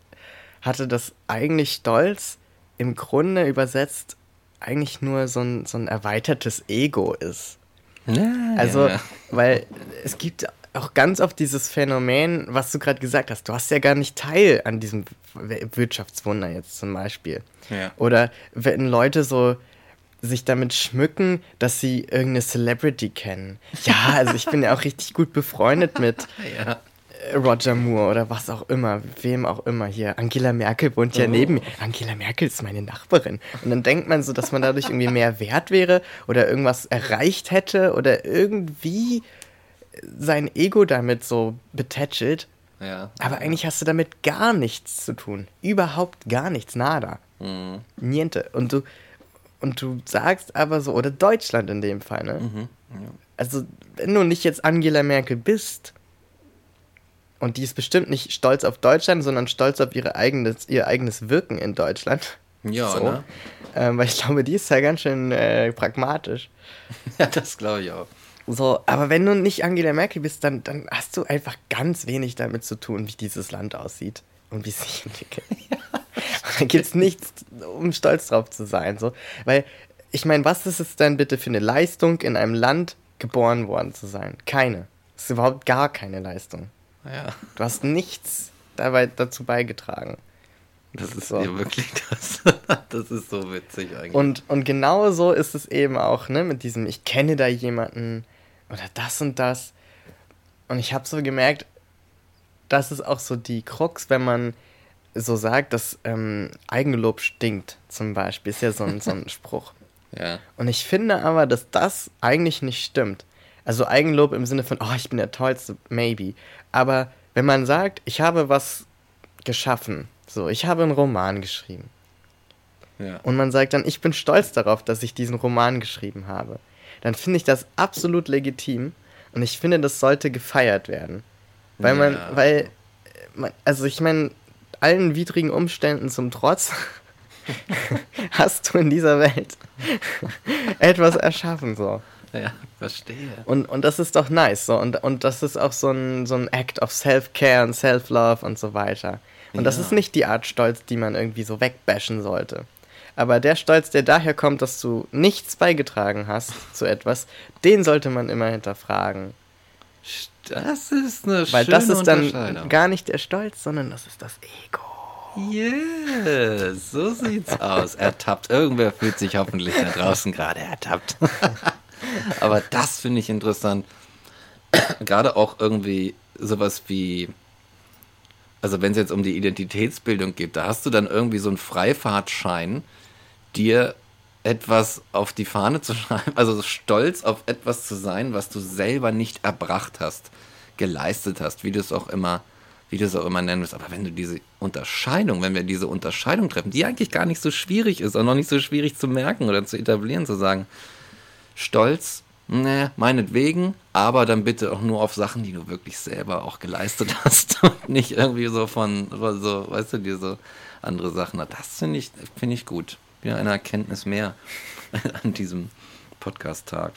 S2: hatte, dass eigentlich Stolz im Grunde übersetzt eigentlich nur so ein, so ein erweitertes Ego ist. Also,
S1: ja.
S2: weil es gibt auch ganz oft dieses Phänomen, was du gerade gesagt hast. Du hast ja gar nicht Teil an diesem Wirtschaftswunder jetzt zum Beispiel.
S1: Ja.
S2: Oder wenn Leute so sich damit schmücken, dass sie irgendeine Celebrity kennen. Ja, also ich bin ja auch richtig gut befreundet mit
S1: ja.
S2: Roger Moore oder was auch immer, wem auch immer hier. Angela Merkel wohnt ja neben mir. Angela Merkel ist meine Nachbarin. Und dann denkt man so, dass man dadurch irgendwie mehr wert wäre oder irgendwas erreicht hätte oder irgendwie sein Ego damit so betätschelt.
S1: Ja.
S2: Aber eigentlich hast du damit gar nichts zu tun. Überhaupt gar nichts, nada.
S1: Mhm.
S2: Niente. Und du, und du sagst aber so, oder Deutschland in dem Fall, ne? Also, wenn du nicht jetzt Angela Merkel bist, und die ist bestimmt nicht stolz auf Deutschland, sondern stolz auf ihre eigenes, ihr eigenes Wirken in Deutschland.
S1: Ja,
S2: so.
S1: ne?
S2: Ähm, weil ich glaube, die ist ja ganz schön äh, pragmatisch.
S1: Ja, das glaube ich auch.
S2: So, aber wenn du nicht Angela Merkel bist, dann, dann hast du einfach ganz wenig damit zu tun, wie dieses Land aussieht und wie es sich entwickelt. da gibt es nichts, um stolz drauf zu sein. So. Weil, ich meine, was ist es denn bitte für eine Leistung, in einem Land geboren worden zu sein? Keine. Das ist überhaupt gar keine Leistung.
S1: Ja.
S2: Du hast nichts dabei dazu beigetragen.
S1: Das ist
S2: So.
S1: ja wirklich das. Das ist so witzig eigentlich.
S2: Und, und genau so ist es eben auch, ne, mit diesem, ich kenne da jemanden oder das und das. Und ich habe so gemerkt, das ist auch so die Krux, wenn man so sagt, dass ähm, Eigenlob stinkt, zum Beispiel, ist ja so ein, so ein Spruch.
S1: ja.
S2: Und ich finde aber, dass das eigentlich nicht stimmt. Also Eigenlob im Sinne von, oh, ich bin der Tollste, maybe. Aber wenn man sagt, ich habe was geschaffen, so, ich habe einen Roman geschrieben.
S1: Ja.
S2: Und man sagt dann, ich bin stolz darauf, dass ich diesen Roman geschrieben habe. Dann finde ich das absolut legitim und ich finde, das sollte gefeiert werden. Weil man,
S1: Ja.
S2: weil, äh, man, also ich meine, allen widrigen Umständen zum Trotz hast du in dieser Welt etwas erschaffen, so.
S1: Ja, verstehe.
S2: Und, und das ist doch nice, so. Und, und das ist auch so ein, so ein Act of Self-Care und Self-Love und so weiter. Und das
S1: Ja.
S2: ist nicht die Art Stolz, die man irgendwie so wegbashen sollte. Aber der Stolz, der daher kommt, dass du nichts beigetragen hast zu etwas, den sollte man immer hinterfragen.
S1: Das ist eine
S2: Weil
S1: schöne
S2: das ist dann gar nicht der Stolz, sondern das ist das Ego.
S1: Yes, so sieht's aus. Ertappt. Irgendwer fühlt sich hoffentlich da draußen gerade ertappt. Aber das finde ich interessant. Gerade auch irgendwie sowas wie, also wenn es jetzt um die Identitätsbildung geht, da hast du dann irgendwie so einen Freifahrtschein, dir etwas auf die Fahne zu schreiben, also stolz auf etwas zu sein, was du selber nicht erbracht hast, geleistet hast, wie du es auch immer, wie du es auch immer nennen willst. Aber wenn du diese Unterscheidung, wenn wir diese Unterscheidung treffen, die eigentlich gar nicht so schwierig ist, auch noch nicht so schwierig zu merken oder zu etablieren, zu sagen, Stolz, ne, meinetwegen, aber dann bitte auch nur auf Sachen, die du wirklich selber auch geleistet hast und nicht irgendwie so von, so, weißt du, dir so andere Sachen. Das finde ich, finde ich gut. Wieder eine Erkenntnis mehr an diesem Podcast-Tag.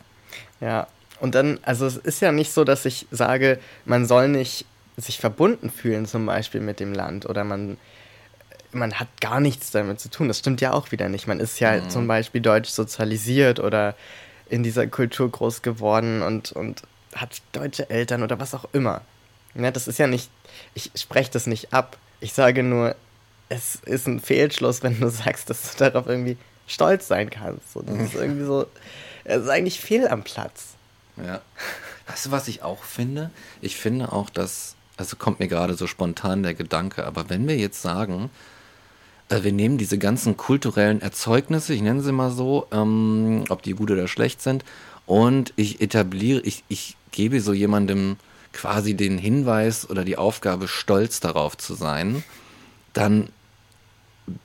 S2: Ja, und dann, also es ist ja nicht so, dass ich sage, man soll nicht sich verbunden fühlen zum Beispiel mit dem Land oder man, man hat gar nichts damit zu tun. Das stimmt ja auch wieder nicht. Man ist ja zum Beispiel deutsch sozialisiert oder in dieser Kultur groß geworden und, und hat deutsche Eltern oder was auch immer. Ja, das ist ja nicht, ich spreche das nicht ab. Ich sage nur, es ist ein Fehlschluss, wenn du sagst, dass du darauf irgendwie stolz sein kannst. So, das ist irgendwie so, es ist eigentlich fehl am Platz.
S1: Ja. Weißt du, was ich auch finde? Ich finde auch, dass, also kommt mir gerade so spontan der Gedanke, aber wenn wir jetzt sagen, äh, wir nehmen diese ganzen kulturellen Erzeugnisse, ich nenne sie mal so, ähm, ob die gut oder schlecht sind, und ich etabliere, ich, ich gebe so jemandem quasi den Hinweis oder die Aufgabe, stolz darauf zu sein, dann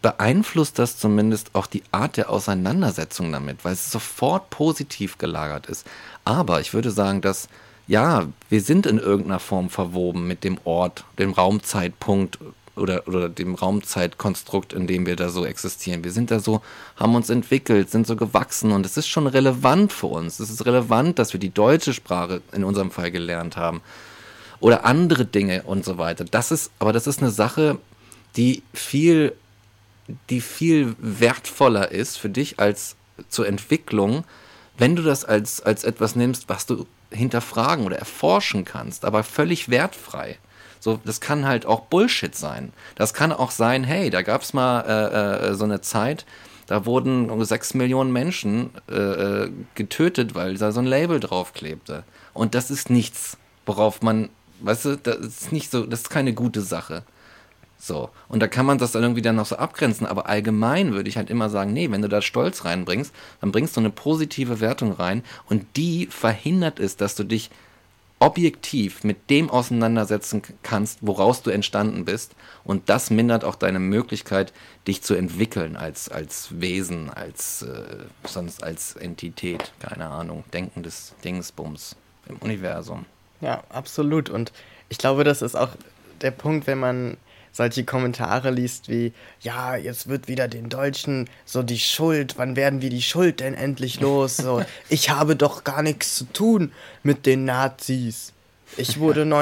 S1: beeinflusst das zumindest auch die Art der Auseinandersetzung damit, weil es sofort positiv gelagert ist. Aber ich würde sagen, dass ja, wir sind in irgendeiner Form verwoben mit dem Ort, dem Raumzeitpunkt oder, oder dem Raumzeitkonstrukt, in dem wir da so existieren. Wir sind da so, haben uns entwickelt, sind so gewachsen und es ist schon relevant für uns. Es ist relevant, dass wir die deutsche Sprache in unserem Fall gelernt haben oder andere Dinge und so weiter. Das ist, aber das ist eine Sache, die viel die viel wertvoller ist für dich als zur Entwicklung, wenn du das als, als etwas nimmst, was du hinterfragen oder erforschen kannst, aber völlig wertfrei. So, das kann halt auch Bullshit sein. Das kann auch sein, hey, da gab es mal äh, äh, so eine Zeit, da wurden sechs Millionen Menschen äh, äh, getötet, weil da so ein Label draufklebte. Und das ist nichts, worauf man Weißt du, das ist nicht so, das ist keine gute Sache. So. Und da kann man das dann irgendwie dann noch so abgrenzen. Aber allgemein würde ich halt immer sagen, nee, wenn du da Stolz reinbringst, dann bringst du eine positive Wertung rein und die verhindert es, dass du dich objektiv mit dem auseinandersetzen kannst, woraus du entstanden bist. Und das mindert auch deine Möglichkeit, dich zu entwickeln als, als Wesen, als äh, sonst als Entität, keine Ahnung, denkendes Dingsbums im Universum.
S2: Ja, absolut. Und ich glaube, das ist auch der Punkt, wenn man solche Kommentare liest wie, ja, jetzt wird wieder den Deutschen so die Schuld, wann werden wir die Schuld denn endlich los? So, ich habe doch gar nichts zu tun mit den Nazis. Ich wurde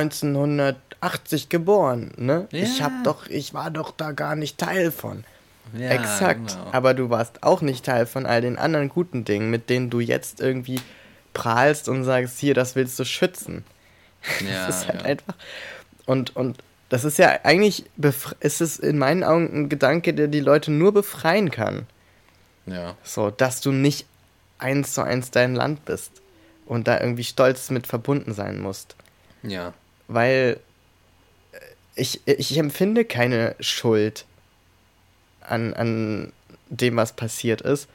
S2: 1980 geboren, ne? Ich
S1: Ja.
S2: hab doch, ich war doch da gar nicht Teil von.
S1: Ja,
S2: Exakt.
S1: genau.
S2: Aber du warst auch nicht Teil von all den anderen guten Dingen, mit denen du jetzt irgendwie prahlst und sagst, hier, das willst du schützen.
S1: Ja,
S2: das ist halt
S1: ja.
S2: einfach. Und, und das ist ja eigentlich, ist es in meinen Augen ein Gedanke, der die Leute nur befreien kann.
S1: ja.
S2: So, dass du nicht eins zu eins dein Land bist und da irgendwie stolz mit verbunden sein musst.
S1: Ja.
S2: Weil äh, ich, ich empfinde keine Schuld an, an dem, was passiert ist.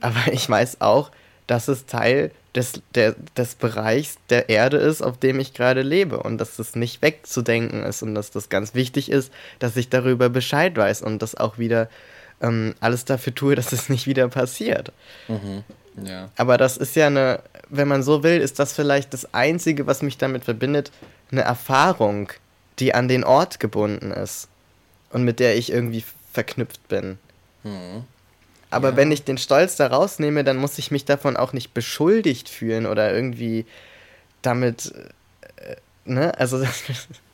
S2: Aber ich weiß auch, dass es Teil des, der, des Bereichs der Erde ist, auf dem ich gerade lebe. Und dass das nicht wegzudenken ist und dass das ganz wichtig ist, dass ich darüber Bescheid weiß und das auch wieder ähm, alles dafür tue, dass es nicht wieder passiert.
S1: Ja.
S2: Aber das ist ja eine, wenn man so will, ist das vielleicht das Einzige, was mich damit verbindet, eine Erfahrung, die an den Ort gebunden ist und mit der ich irgendwie verknüpft bin. Aber
S1: Ja.
S2: wenn ich den Stolz da rausnehme, dann muss ich mich davon auch nicht beschuldigt fühlen oder irgendwie damit, äh, ne? Also,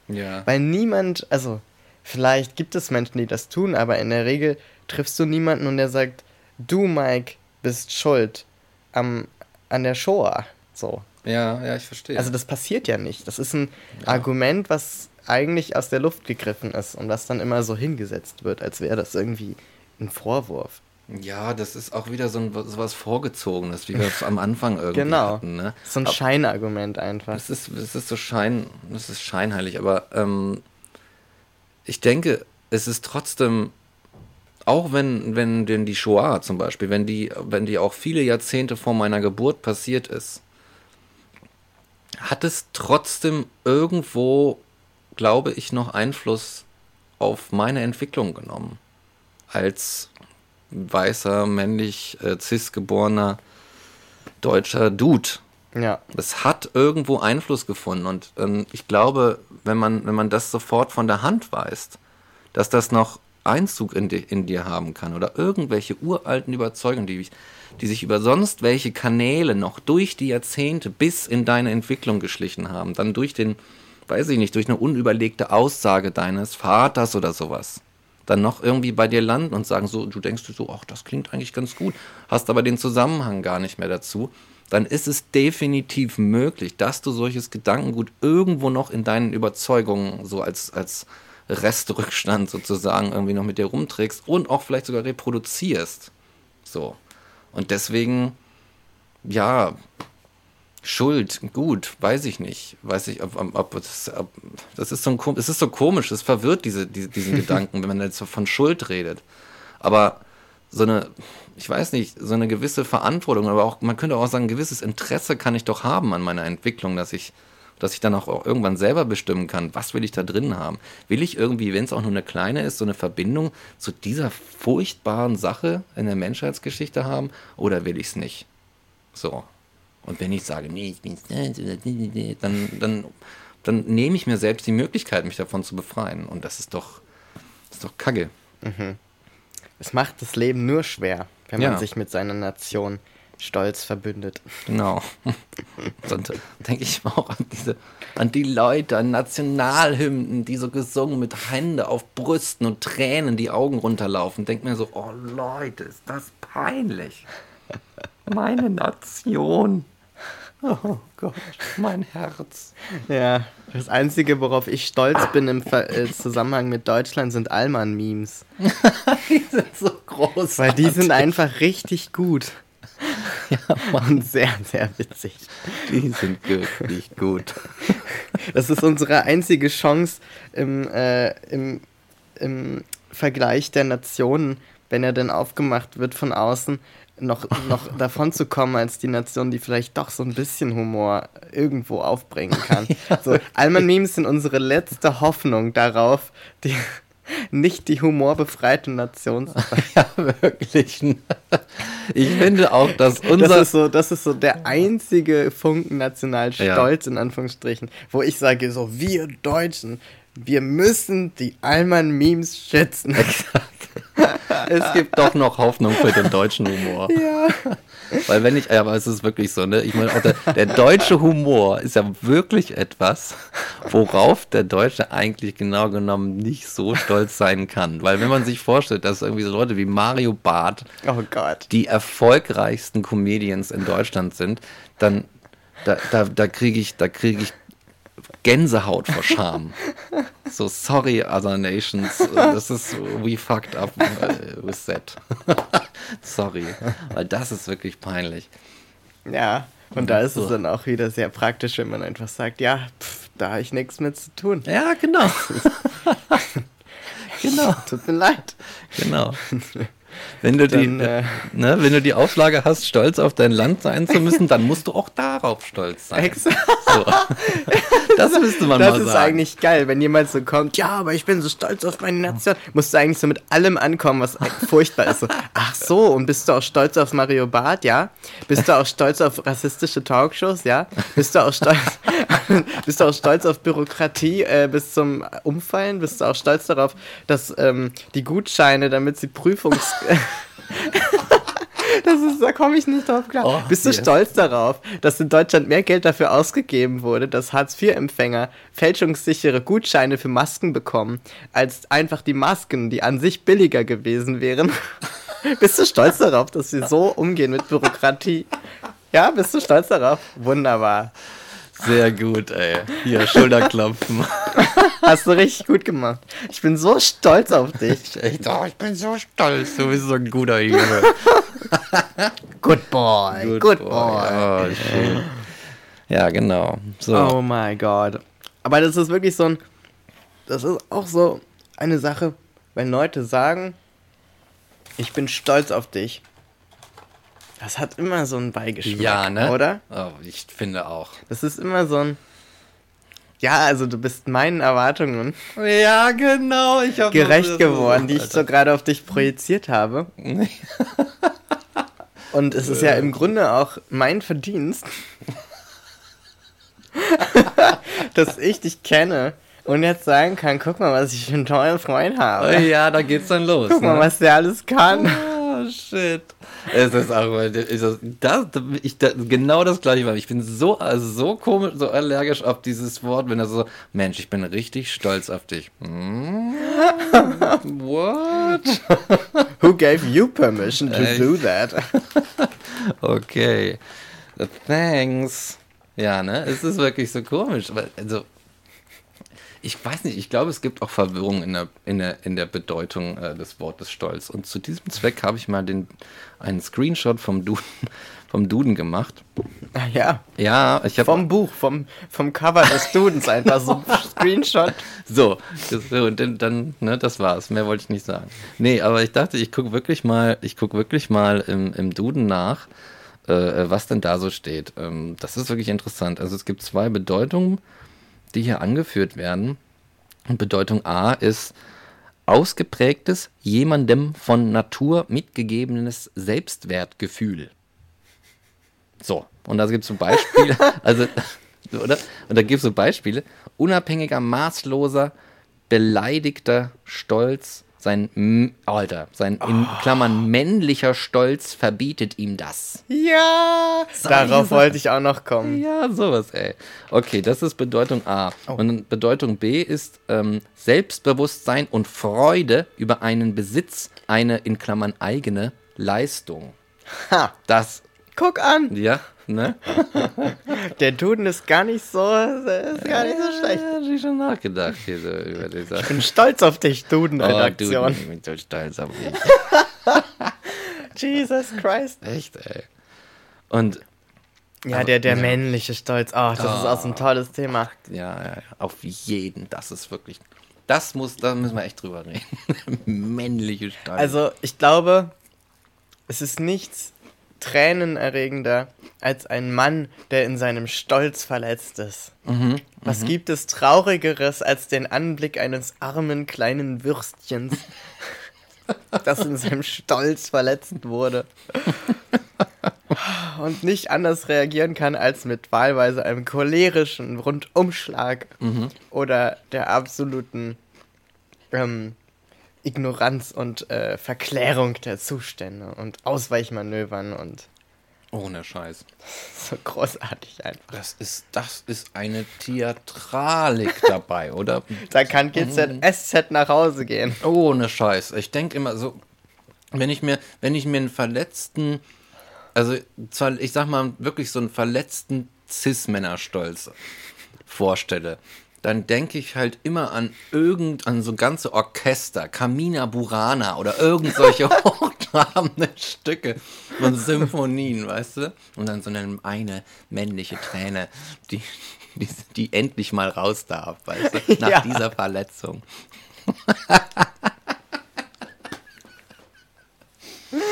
S1: Ja.
S2: weil niemand, also vielleicht gibt es Menschen, die das tun, aber in der Regel triffst du niemanden und der sagt, du Mike bist schuld am, an der Shoah. So.
S1: Ja, ja, ich verstehe.
S2: Also das passiert ja nicht. Das ist ein Argument, was eigentlich aus der Luft gegriffen ist und was dann immer so hingesetzt wird, als wäre das irgendwie ein Vorwurf.
S1: Ja, das ist auch wieder so, ein, so was Vorgezogenes, wie wir es am Anfang irgendwie
S2: Genau.
S1: hatten. Ne?
S2: So ein Scheinargument einfach.
S1: Das ist, das ist so Schein, das ist scheinheilig, aber ähm, ich denke, es ist trotzdem, auch wenn, wenn denn die Shoah zum Beispiel, wenn die, wenn die auch viele Jahrzehnte vor meiner Geburt passiert ist, hat es trotzdem irgendwo, glaube ich, noch Einfluss auf meine Entwicklung genommen. Als weißer, männlich, äh, cis-geborener deutscher Dude.
S2: Ja,
S1: Es hat irgendwo Einfluss gefunden. Und ähm, ich glaube, wenn man, wenn man das sofort von der Hand weist, dass das noch Einzug in, di in dir haben kann oder irgendwelche uralten Überzeugungen, die, die sich über sonst welche Kanäle noch durch die Jahrzehnte bis in deine Entwicklung geschlichen haben, dann durch den, weiß ich nicht, durch eine unüberlegte Aussage deines Vaters oder sowas, dann noch irgendwie bei dir landen und sagen so, du denkst so, ach, das klingt eigentlich ganz gut, hast aber den Zusammenhang gar nicht mehr dazu, dann ist es definitiv möglich, dass du solches Gedankengut irgendwo noch in deinen Überzeugungen so als, als Restrückstand sozusagen irgendwie noch mit dir rumträgst und auch vielleicht sogar reproduzierst. So. Und deswegen, ja, Schuld, gut, weiß ich nicht. Weiß ich, ob, ob, das, ob das ist so ein, es ist so komisch, es verwirrt diese, diese, diesen Gedanken, wenn man jetzt von Schuld redet. Aber so eine, ich weiß nicht, so eine gewisse Verantwortung, aber auch, man könnte auch sagen, ein gewisses Interesse kann ich doch haben an meiner Entwicklung, dass ich, dass ich dann auch irgendwann selber bestimmen kann, was will ich da drin haben. Will ich irgendwie, wenn es auch nur eine kleine ist, so eine Verbindung zu dieser furchtbaren Sache in der Menschheitsgeschichte haben oder will ich es nicht? So. Und wenn ich sage, nee, ich nicht, dann, dann, dann nehme ich mir selbst die Möglichkeit, mich davon zu befreien. Und das ist doch, das ist doch Kacke.
S2: es macht das Leben nur schwer, wenn
S1: Ja.
S2: man sich mit seiner Nation stolz verbündet.
S1: Genau. Dann denke ich auch an diese, an die Leute, an Nationalhymnen, die so gesungen mit Hände auf Brüsten und Tränen die Augen runterlaufen. Denk mir so, oh Leute, ist das peinlich. Meine Nation. Oh Gott, mein Herz.
S2: Ja, das Einzige, worauf ich stolz bin im Ver äh, Zusammenhang mit Deutschland, sind Allmann-Memes.
S1: Die sind so groß.
S2: Weil die sind einfach richtig gut. Und sehr, sehr witzig.
S1: Die sind wirklich gut.
S2: Das ist unsere einzige Chance im, äh, im, im Vergleich der Nationen, wenn er denn aufgemacht wird von außen, noch, noch davon zu kommen als die Nation, die vielleicht doch so ein bisschen Humor irgendwo aufbringen kann. So, Alman Memes sind unsere letzte Hoffnung darauf, die, nicht die humorbefreite Nation zu sein.
S1: ja, wirklich. Ich finde auch, dass unser.
S2: Das ist so, das ist so der einzige Funken Nationalstolz, in Anführungsstrichen, wo ich sage, so, wir Deutschen, wir müssen die Alman-Memes schätzen.
S1: Es gibt doch noch Hoffnung für den deutschen Humor.
S2: Ja.
S1: Weil wenn ich, aber es ist wirklich so, ne? Ich meine, auch der, der deutsche Humor ist ja wirklich etwas, worauf der Deutsche eigentlich genau genommen nicht so stolz sein kann. Weil wenn man sich vorstellt, dass irgendwie so Leute wie Mario Barth
S2: Oh Gott.
S1: die erfolgreichsten Comedians in Deutschland sind, dann da, da, da kriege ich, da kriege ich Gänsehaut vor Scham. So, sorry, other nations. Das ist, we fucked up uh, with that. sorry. Weil das ist wirklich peinlich.
S2: Ja. Und da ist
S1: So.
S2: es dann auch wieder sehr praktisch, wenn man einfach sagt, ja, pff, da habe ich nichts mit zu tun.
S1: Ja, genau. genau,
S2: Tut mir leid.
S1: genau. Wenn du, die,
S2: Dann, äh,
S1: ne, wenn du die Auflage hast, stolz auf dein Land sein zu müssen, dann musst du auch darauf stolz sein.
S2: Exakt.
S1: So. Das müsste man
S2: Das
S1: mal
S2: ist
S1: sagen.
S2: eigentlich geil, wenn jemand so kommt, ja, aber ich bin so stolz auf meine Nation. Musst du eigentlich so mit allem ankommen, was furchtbar ist. So, ach so, und bist du auch stolz auf Mario Barth, ja? Bist du auch stolz auf rassistische Talkshows, ja? Bist du auch stolz, bist du auch stolz auf Bürokratie äh, bis zum Umfallen? Bist du auch stolz darauf, dass ähm, die Gutscheine, damit sie Prüfungs... Das ist, da komme ich nicht drauf klar.
S1: Oh,
S2: Bist du
S1: yes.
S2: stolz darauf, dass in Deutschland mehr Geld dafür ausgegeben wurde, dass Hartz-IV-Empfänger fälschungssichere Gutscheine für Masken bekommen, als einfach die Masken, die an sich billiger gewesen wären? bist du stolz darauf, dass wir so umgehen mit Bürokratie? Ja, bist du stolz darauf? Wunderbar.
S1: Sehr gut, ey. Hier, Schulterklopfen.
S2: Hast du richtig gut gemacht. Ich bin so stolz auf dich.
S1: Echt, oh, ich bin so stolz. Du bist so ein guter Junge.
S2: Good boy. Good, boy.
S1: Oh, schön. Ja, genau. So.
S2: Oh my God. Aber das ist wirklich so ein. Das ist auch so eine Sache, wenn Leute sagen, ich bin stolz auf dich. Das hat immer so einen Beigeschmack,
S1: ja, ne?
S2: oder?
S1: Oh, ich finde auch.
S2: Das ist immer so ein. Ja, also du bist meinen Erwartungen
S1: Ja, genau. Ich hab
S2: gerecht geworden, die ich so gerade auf dich projiziert habe. Und es ist ja im Grunde auch mein Verdienst, dass ich dich kenne und jetzt sagen kann, guck mal, was ich für einen tollen Freund habe.
S1: Ja, da geht's dann los.
S2: Guck mal,
S1: ne?
S2: was der alles kann.
S1: Oh, shit. Es ist auch, ist das, das, ich, das, genau das gleiche. Ich bin so, also so komisch, so allergisch auf dieses Wort, wenn er so, Mensch, ich bin richtig stolz auf dich. Hm? What?
S2: Who gave you permission to
S1: Echt?
S2: do that?
S1: Okay. Thanks. Ja, ne? Es ist wirklich so komisch. Weil, also, ich weiß nicht, ich glaube, es gibt auch Verwirrung in der, in der, in der Bedeutung äh, des Wortes Stolz. Und zu diesem Zweck habe ich mal den, einen Screenshot vom Duden, vom Duden gemacht.
S2: Ah, ja,
S1: Ja, ich habe.
S2: vom Buch, vom, vom Cover des Students einfach so ein Screenshot.
S1: So, das, und dann, dann, ne, das war's. Mehr wollte ich nicht sagen. Nee, aber ich dachte, ich gucke wirklich mal, ich gucke wirklich mal im, im Duden nach, äh, was denn da so steht. Ähm, das ist wirklich interessant. Also es gibt zwei Bedeutungen, die hier angeführt werden. Und Bedeutung A ist ausgeprägtes, jemandem von Natur mitgegebenes Selbstwertgefühl. So, und da gibt es so Beispiele, also, oder? Und da gibt es so Beispiele. Unabhängiger, maßloser, beleidigter Stolz, sein, M- Alter, sein in Klammern männlicher Stolz verbietet ihm das.
S2: Ja, darauf wollte ich auch noch kommen.
S1: Ja, sowas, ey. Okay, das ist Bedeutung A. Und Bedeutung B ist ähm, Selbstbewusstsein und Freude über einen Besitz, eine in Klammern eigene Leistung.
S2: Ha,
S1: Das,
S2: guck an,
S1: ja, ne?
S2: der Duden ist gar nicht so, ist gar nicht so schlecht.
S1: Ja, ich schon nachgedacht hier so über die Sache.
S2: Ich bin stolz auf dich,
S1: Oh,
S2: Duden-Redaktion.
S1: du, ich bin so stolz auf dich.
S2: Jesus Christ.
S1: Echt, ey. Und
S2: Ja,
S1: Also,
S2: der, der
S1: ja.
S2: männliche Stolz. Oh, das ist auch so ein tolles Thema.
S1: Ja, ja, ja, auf jeden. Das ist wirklich. Das muss, da müssen wir echt drüber reden. Männliche Stolz.
S2: Also, ich glaube, es ist nichts tränenerregender als ein Mann, der in seinem Stolz verletzt ist. Was gibt es Traurigeres als den Anblick eines armen kleinen Würstchens, das in seinem Stolz verletzt wurde? Und nicht anders reagieren kann als mit wahlweise einem cholerischen Rundumschlag oder der absoluten ähm, Ignoranz und äh, Verklärung der Zustände und Ausweichmanövern und
S1: Ohne Scheiß.
S2: so großartig einfach.
S1: Das ist, das ist eine Theatralik dabei, oder?
S2: Da kann GZSZ nach Hause gehen.
S1: Ohne Scheiß. Ich denke immer so, wenn ich mir, wenn ich mir einen verletzten, also zwar, ich sag mal, wirklich so einen verletzten Cis-Männerstolz vorstelle, dann denke ich halt immer an irgend, an so ganze Orchester, Camina Burana oder irgend solche hochtrabenden Stücke von Symphonien, weißt du? Und dann so eine, eine männliche Träne, die, die, die endlich mal raus darf, weißt du? Nach
S2: Ja.
S1: dieser Verletzung.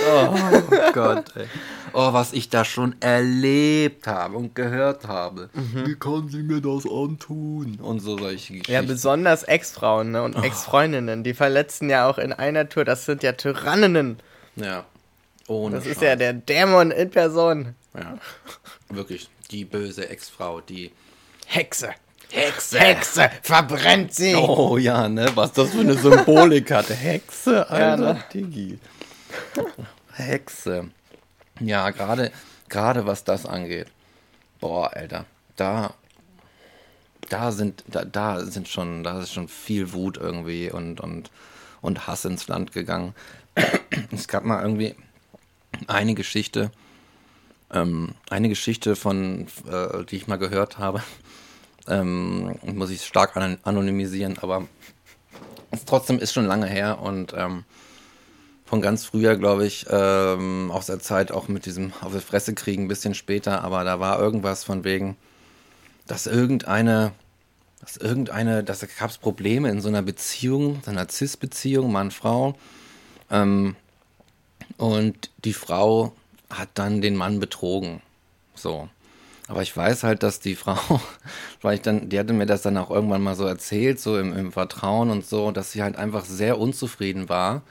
S1: Oh Gott, ey. Oh, was ich da schon erlebt habe und gehört habe. Wie kann sie mir das antun? Und so solche Geschichten.
S2: Ja, besonders Ex-Frauen ne? und Ex-Freundinnen, die verletzen ja auch in einer Tour. Das sind ja Tyranninnen.
S1: Ja. Ohne
S2: Das ist
S1: Scheiß.
S2: ja der Dämon in Person.
S1: Ja. Wirklich, die böse Ex-Frau, die.
S2: Hexe. Hexe. Hexe. Verbrennt sie.
S1: Oh ja, ne? Was das für eine Symbolik hatte. Hexe, Alter.
S2: ne?
S1: Digi. Hexe. Ja, gerade gerade was das angeht. Boah, Alter. Da da sind da, da sind schon da ist schon viel Wut irgendwie und und und Hass ins Land gegangen. Es gab mal irgendwie eine Geschichte ähm, eine Geschichte von äh, die ich mal gehört habe. Ähm, muss ich stark anon- anonymisieren, aber trotzdem ist schon lange her und ähm, von ganz früher, glaube ich, ähm, aus der Zeit auch mit diesem auf die Fresse kriegen, ein bisschen später, aber da war irgendwas von wegen, dass irgendeine, dass irgendeine, dass gab es Probleme in so einer Beziehung, so einer Cis-Beziehung, Mann-Frau. Ähm, und die Frau hat dann den Mann betrogen. So. Aber ich weiß halt, dass die Frau, weil ich dann, die hatte mir das dann auch irgendwann mal so erzählt, so im, im Vertrauen und so, dass sie halt einfach sehr unzufrieden war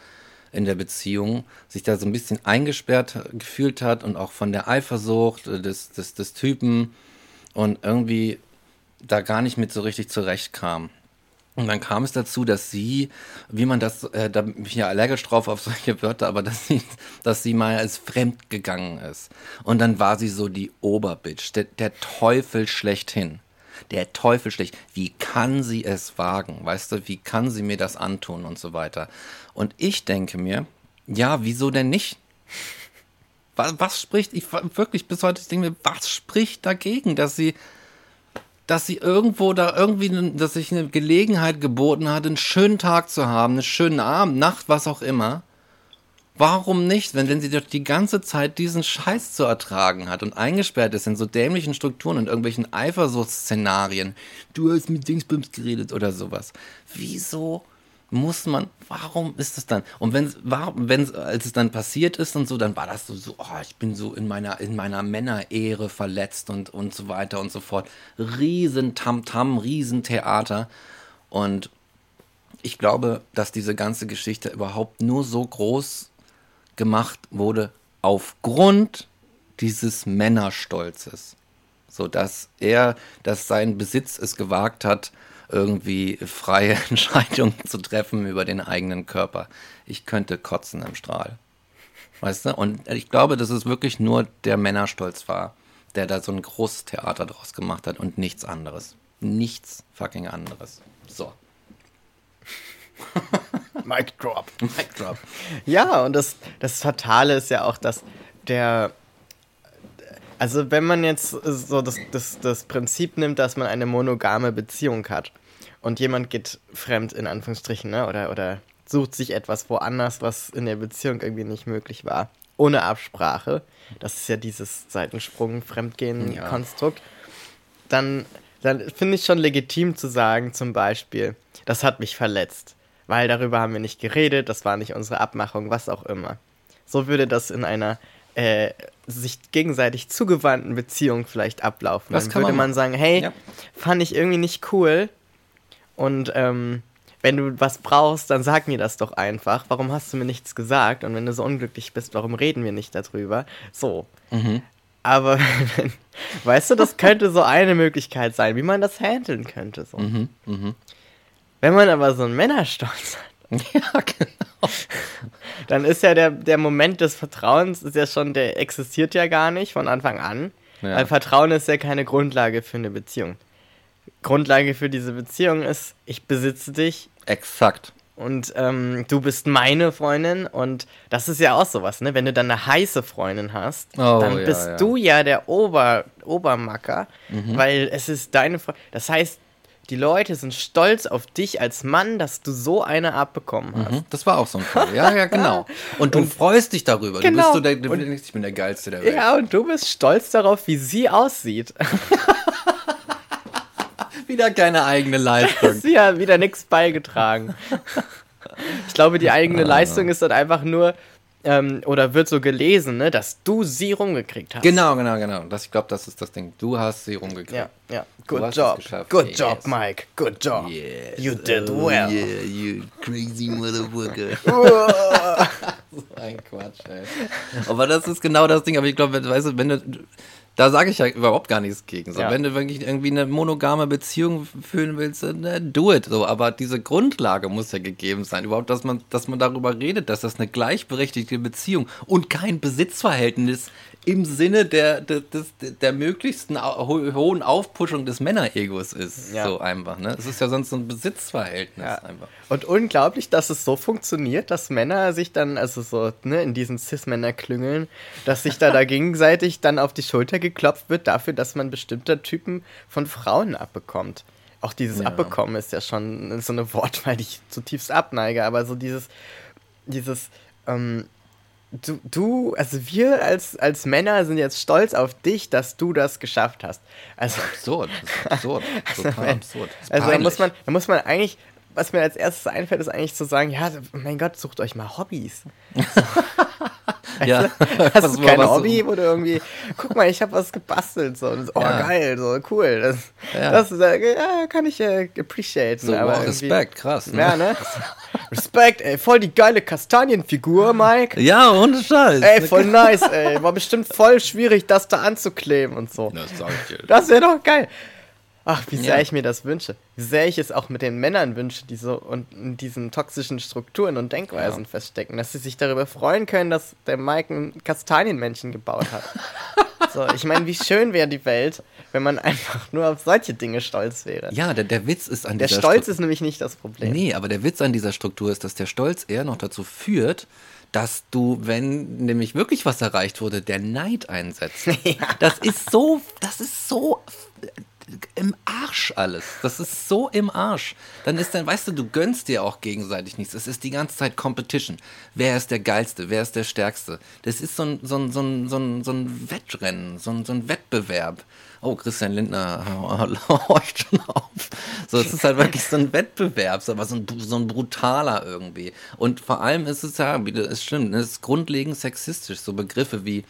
S1: in der Beziehung, sich da so ein bisschen eingesperrt gefühlt hat und auch von der Eifersucht äh, des, des, des Typen und irgendwie da gar nicht mit so richtig zurechtkam. Und dann kam es dazu, dass sie, wie man das, äh, da bin ich ja allergisch drauf auf solche Wörter, aber dass sie, dass sie mal als fremd gegangen ist. Und dann war sie so die Oberbitch, der, der Teufel schlechthin. Der Teufel schlecht. Wie kann sie es wagen? Weißt du, wie kann sie mir das antun und so weiter? Und ich denke mir, ja, wieso denn nicht? Was, was spricht, ich wirklich bis heute, ich denke mir, was spricht dagegen, dass sie dass sie irgendwo da irgendwie, dass sich eine Gelegenheit geboten hat, einen schönen Tag zu haben, einen schönen Abend, Nacht, was auch immer. Warum nicht, wenn, sie doch die ganze Zeit diesen Scheiß zu ertragen hat und eingesperrt ist in so dämlichen Strukturen und irgendwelchen Eifersuchtsszenarien. Du hast mit Dingsbums geredet oder sowas. Wieso muss man, warum ist es dann? Und wenn, wenn, als es dann passiert ist und so, dann war das so, so oh, ich bin so in meiner, in meiner Männerehre verletzt und, und so weiter und so fort. Riesen Tamtam, riesen Theater. Und ich glaube, dass diese ganze Geschichte überhaupt nur so groß gemacht wurde aufgrund dieses Männerstolzes. So dass er, dass sein Besitz es gewagt hat, irgendwie freie Entscheidungen zu treffen über den eigenen Körper. Ich könnte kotzen im Strahl. Weißt du? Und ich glaube, dass es wirklich nur der Männerstolz war, der da so ein großes Theater draus gemacht hat und nichts anderes. Nichts fucking anderes. So.
S2: Mic drop.
S1: Mic drop.
S2: Ja, und das, das Fatale ist ja auch, dass der. Also, wenn man jetzt so das, das, das Prinzip nimmt, dass man eine monogame Beziehung hat und jemand geht fremd, in Anführungsstrichen, ne? oder, oder sucht sich etwas woanders, was in der Beziehung irgendwie nicht möglich war, ohne Absprache, das ist ja dieses Seitensprung-Fremdgehen-Konstrukt, dann, dann finde ich schon legitim zu sagen, zum Beispiel, das hat mich verletzt, weil darüber haben wir nicht geredet, das war nicht unsere Abmachung, was auch immer. So würde das in einer äh, sich gegenseitig zugewandten Beziehung vielleicht ablaufen.
S1: Das
S2: Dann würde
S1: man
S2: man sagen, hey,
S1: Ja.
S2: fand ich irgendwie nicht cool und ähm, wenn du was brauchst, dann sag mir das doch einfach. Warum hast du mir nichts gesagt? Und wenn du so unglücklich bist, warum reden wir nicht darüber? So. Aber, wenn, weißt du, das könnte so eine Möglichkeit sein, wie man das handeln könnte. So. Wenn man aber so einen Männerstolz hat,
S1: Ja, genau.
S2: dann ist ja der, der Moment des Vertrauens, ist ja schon, der existiert ja gar nicht von Anfang an.
S1: Ja.
S2: Weil Vertrauen ist ja keine Grundlage für eine Beziehung. Grundlage für diese Beziehung ist, ich besitze dich
S1: Exakt.
S2: und ähm, du bist meine Freundin und das ist ja auch sowas, ne? Wenn du dann eine heiße Freundin hast,
S1: Oh,
S2: dann
S1: ja,
S2: bist
S1: ja.
S2: du ja der Ober, Obermacker,
S1: Mhm.
S2: weil es ist deine Freundin. Das heißt, die Leute sind stolz auf dich als Mann, dass du so eine abbekommen hast.
S1: Mhm, Das war auch so ein Fall. Ja, ja, genau. Und du freust dich darüber. Du
S2: Genau.
S1: bist so der, du
S2: Und-
S1: denkst, ich bin der Geilste der Welt.
S2: Ja, und du bist stolz darauf, wie sie aussieht.
S1: Wieder keine eigene Leistung.
S2: sie hat wieder nichts beigetragen. Ich glaube, die eigene Leistung ist dann einfach nur, ähm, oder wird so gelesen, ne, dass du sie rumgekriegt hast.
S1: genau, genau, genau. Das, ich glaube, das ist das Ding. Du hast sie rumgekriegt.
S2: Ja, ja.
S1: Du
S2: Good job. Good
S1: Yes.
S2: job, Mike. Good job.
S1: Yes.
S2: You did
S1: Oh,
S2: well.
S1: Yeah, you crazy motherfucker. so ein Quatsch, ey. Aber das ist genau das Ding. Aber ich glaube, weißt du, wenn du. Da sage ich ja überhaupt gar nichts gegen. So,
S2: Ja.
S1: Wenn du wirklich irgendwie eine monogame Beziehung führen willst, dann äh, do it. So, aber diese Grundlage muss ja gegeben sein. Überhaupt, dass man, dass man darüber redet, dass das eine gleichberechtigte Beziehung und kein Besitzverhältnis im Sinne der, der, des, der möglichsten ho hohen Aufpuschung des Männeregos ist.
S2: Ja.
S1: So einfach. Ne? Es ist ja sonst so ein Besitzverhältnis
S2: Ja.
S1: einfach.
S2: Und unglaublich, dass es so funktioniert, dass Männer sich dann, also so, ne, in diesen Cis-Männer-Klüngeln, dass sich da, da gegenseitig dann auf die Schulter geklopft wird dafür, dass man bestimmter Typen von Frauen abbekommt. Auch dieses Abbekommen ist ja schon so eine Wortwahl, die ich zutiefst abneige, aber so dieses, dieses, ähm, du, du, also wir als, als Männer sind jetzt stolz auf dich, dass du das geschafft hast. Also,
S1: Absurd. Das ist absurd. Total absurd. Das ist
S2: also da muss man, da muss man eigentlich, was mir als erstes einfällt, ist eigentlich zu sagen, ja, mein Gott, sucht euch mal Hobbys.
S1: Ja.
S2: Hast
S1: Was-
S2: du kein Hobby, wo du irgendwie, guck mal, ich habe was gebastelt, so, oh
S1: Ja.
S2: geil, so cool, das,
S1: Ja.
S2: das ist, äh, ja, kann ich äh, appreciaten.
S1: So,
S2: aber
S1: wow, Respekt, krass. Ne?
S2: Ja, ne? Respekt, ey, voll die geile Kastanienfigur, Mike.
S1: Ja, ohne Scheiß.
S2: Ey, voll nice, ey. War bestimmt voll schwierig, das da anzukleben und so.
S1: Das sag ich dir.
S2: Das wäre doch geil. Ach, wie sehr
S1: Ja.
S2: ich mir das wünsche. Wie sehr ich es auch mit den Männern wünsche, die so und in diesen toxischen Strukturen und Denkweisen
S1: Ja.
S2: feststecken, dass sie sich darüber freuen können, dass der Mike ein Kastanienmännchen gebaut hat. so, ich meine, wie schön wäre die Welt, wenn man einfach nur auf solche Dinge stolz wäre.
S1: Ja, der, der Witz ist an
S2: der
S1: dieser
S2: Stolz
S1: Stru-
S2: ist nämlich nicht das Problem.
S1: Nee, aber der Witz an dieser Struktur ist, dass der Stolz eher noch dazu führt, dass du, wenn nämlich wirklich was erreicht wurde, der Neid einsetzt. Das ist so, das ist so im Arsch alles. Das ist so im Arsch. Dann ist dann, weißt du, du gönnst dir auch gegenseitig nichts. Es ist die ganze Zeit Competition. Wer ist der Geilste? Wer ist der Stärkste? Das ist so ein, so ein, so ein, so ein, so ein Wettrennen, so ein, so ein Wettbewerb. Oh, Christian Lindner horcht schon auf. So, es ist halt wirklich so ein Wettbewerb, aber so ein, so ein brutaler irgendwie. Und vor allem ist es ja, es stimmt, es ist grundlegend sexistisch. So Begriffe wie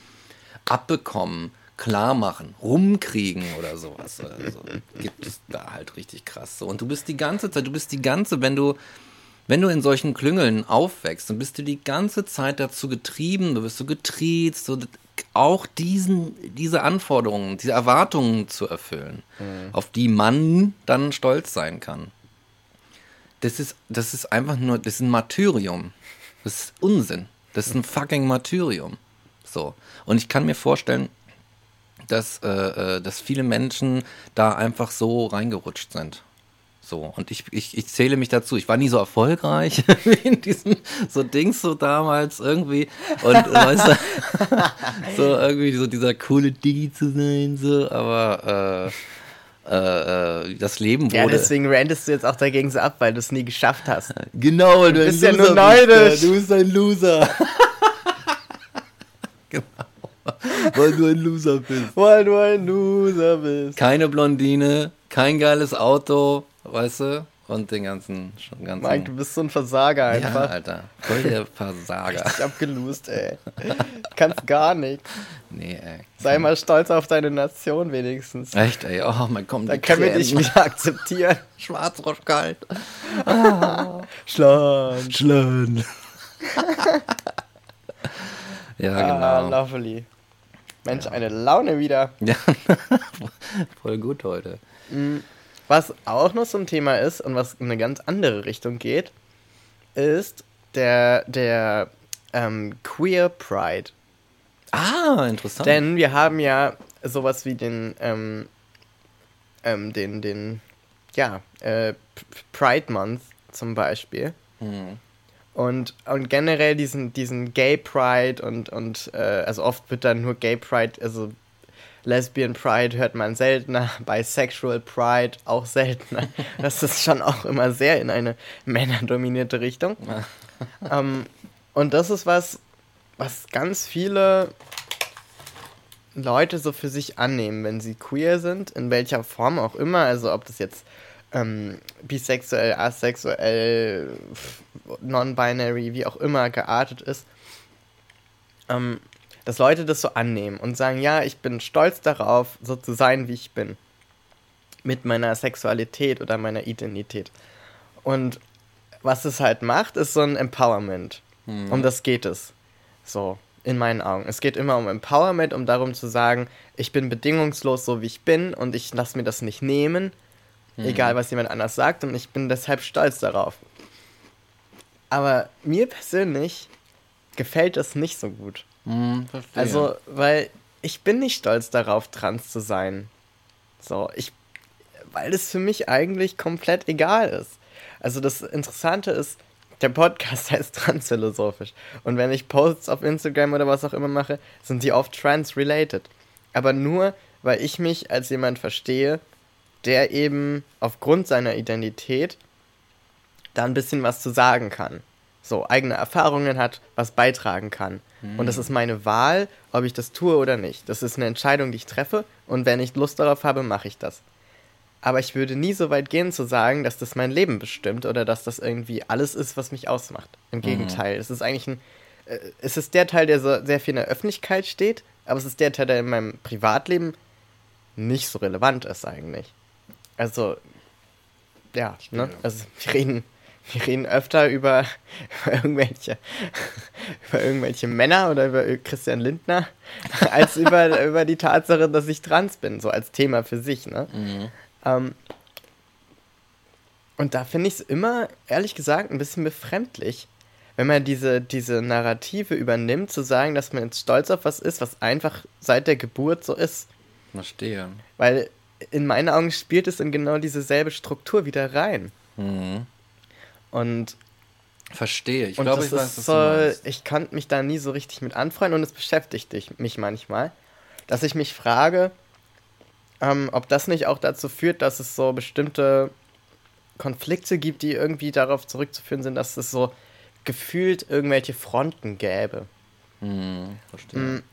S1: abbekommen, klar machen, rumkriegen oder sowas. Also, gibt es da halt richtig krass so. Und du bist die ganze Zeit, du bist die ganze, wenn du, wenn du in solchen Klüngeln aufwächst, dann bist du die ganze Zeit dazu getrieben, du bist so getriezt, so auch diesen, diese Anforderungen, diese Erwartungen zu erfüllen, auf die man dann stolz sein kann. Das ist, das ist einfach nur, das ist ein Martyrium. Das ist Unsinn. Das ist ein fucking Martyrium. So. Und ich kann mir vorstellen, dass, äh, äh, dass viele Menschen da einfach so reingerutscht sind. So, und ich, ich, ich zähle mich dazu. Ich war nie so erfolgreich wie in diesen so Dings so damals irgendwie. Und weißt du, so irgendwie so dieser coole Digi zu sein, so, aber äh, äh, äh, das Leben wurde.
S2: Ja, deswegen rantest du jetzt auch dagegen so ab, weil du es nie geschafft hast.
S1: Genau, du
S2: bist ja nur neidisch.
S1: Du bist ein Loser. Weil du ein Loser bist.
S2: Weil du ein Loser bist.
S1: Keine Blondine, kein geiles Auto, weißt du? Und den ganzen, schon ganzen.
S2: Mike, du bist so ein Versager
S1: ja,
S2: einfach.
S1: Alter. Voll der Versager.
S2: Ich hab gelust, ey. Kannst gar nicht.
S1: Nee, ey.
S2: Sei mal stolz auf deine Nation wenigstens.
S1: Echt, ey. Oh, man kommt
S2: Dann können wir dich wieder akzeptieren.
S1: Schwarzrosch kalt.
S2: Schlan.
S1: Schlan. ja,
S2: Ah,
S1: genau.
S2: lovely. Mensch, eine Laune wieder.
S1: Ja, voll gut heute.
S2: Was auch noch so ein Thema ist und was in eine ganz andere Richtung geht, ist der, der ähm, Queer Pride.
S1: Ah, interessant.
S2: Denn wir haben ja sowas wie den, ähm, ähm, den, den, ja, äh, Pride Month zum Beispiel.
S1: Hm.
S2: Und, und generell diesen, diesen Gay Pride und, und äh, also oft wird dann nur Gay Pride, also Lesbian Pride hört man seltener, Bisexual Pride auch seltener. Das ist schon auch immer sehr in eine männerdominierte Richtung. ähm, und das ist was, was ganz viele Leute so für sich annehmen, wenn sie queer sind, in welcher Form auch immer, also ob das jetzt ähm, bisexuell, asexuell, non-binary, wie auch immer geartet ist, ähm, dass Leute das so annehmen und sagen, ja, ich bin stolz darauf, so zu sein, wie ich bin. Mit meiner Sexualität oder meiner Identität. Und was es halt macht, ist so ein Empowerment. Um das geht es. So, in meinen Augen. Es geht immer um Empowerment, um darum zu sagen, ich bin bedingungslos so, wie ich bin und ich lasse mir das nicht nehmen, egal was jemand anders sagt und ich bin deshalb stolz darauf. Aber mir persönlich gefällt das nicht so gut.
S1: Verstehe.
S2: Also, weil ich bin nicht stolz darauf, trans zu sein. So, ich, weil es für mich eigentlich komplett egal ist. Also das Interessante ist, der Podcast heißt transphilosophisch. Und wenn ich Posts auf Instagram oder was auch immer mache, sind die oft trans-related. Aber nur, weil ich mich als jemand verstehe, der eben aufgrund seiner Identität da ein bisschen was zu sagen kann. So, eigene Erfahrungen hat, was beitragen kann. Und das ist meine Wahl, ob ich das tue oder nicht. Das ist eine Entscheidung, die ich treffe. Und wenn ich Lust darauf habe, mache ich das. Aber ich würde nie so weit gehen zu sagen, dass das mein Leben bestimmt oder dass das irgendwie alles ist, was mich ausmacht. Im Gegenteil, es ist eigentlich ein. Äh, es ist der Teil, der so sehr viel in der Öffentlichkeit steht, aber es ist der Teil, der in meinem Privatleben nicht so relevant ist eigentlich. Also, ja, ne? Also wir reden, wir reden öfter über, über irgendwelche über irgendwelche Männer oder über Christian Lindner, als über, über die Tatsache, dass ich trans bin, so als Thema für sich, ne? Ähm, und da finde ich es immer, ehrlich gesagt, ein bisschen befremdlich, wenn man diese, diese Narrative übernimmt, zu sagen, dass man jetzt stolz auf was ist, was einfach seit der Geburt so ist.
S1: Verstehe.
S2: Weil in meinen Augen spielt es in genau dieselbe Struktur wieder rein.
S1: Mhm.
S2: Und,
S1: Verstehe. Ich glaube, ich weiß,
S2: ist
S1: was
S2: so,
S1: du meinst.
S2: ich konnte mich da nie so richtig mit anfreunden und es beschäftigt dich- mich manchmal, dass ich mich frage, ähm, ob das nicht auch dazu führt, dass es so bestimmte Konflikte gibt, die irgendwie darauf zurückzuführen sind, dass es so gefühlt irgendwelche Fronten gäbe.
S1: Mhm, verstehe.
S2: Mm,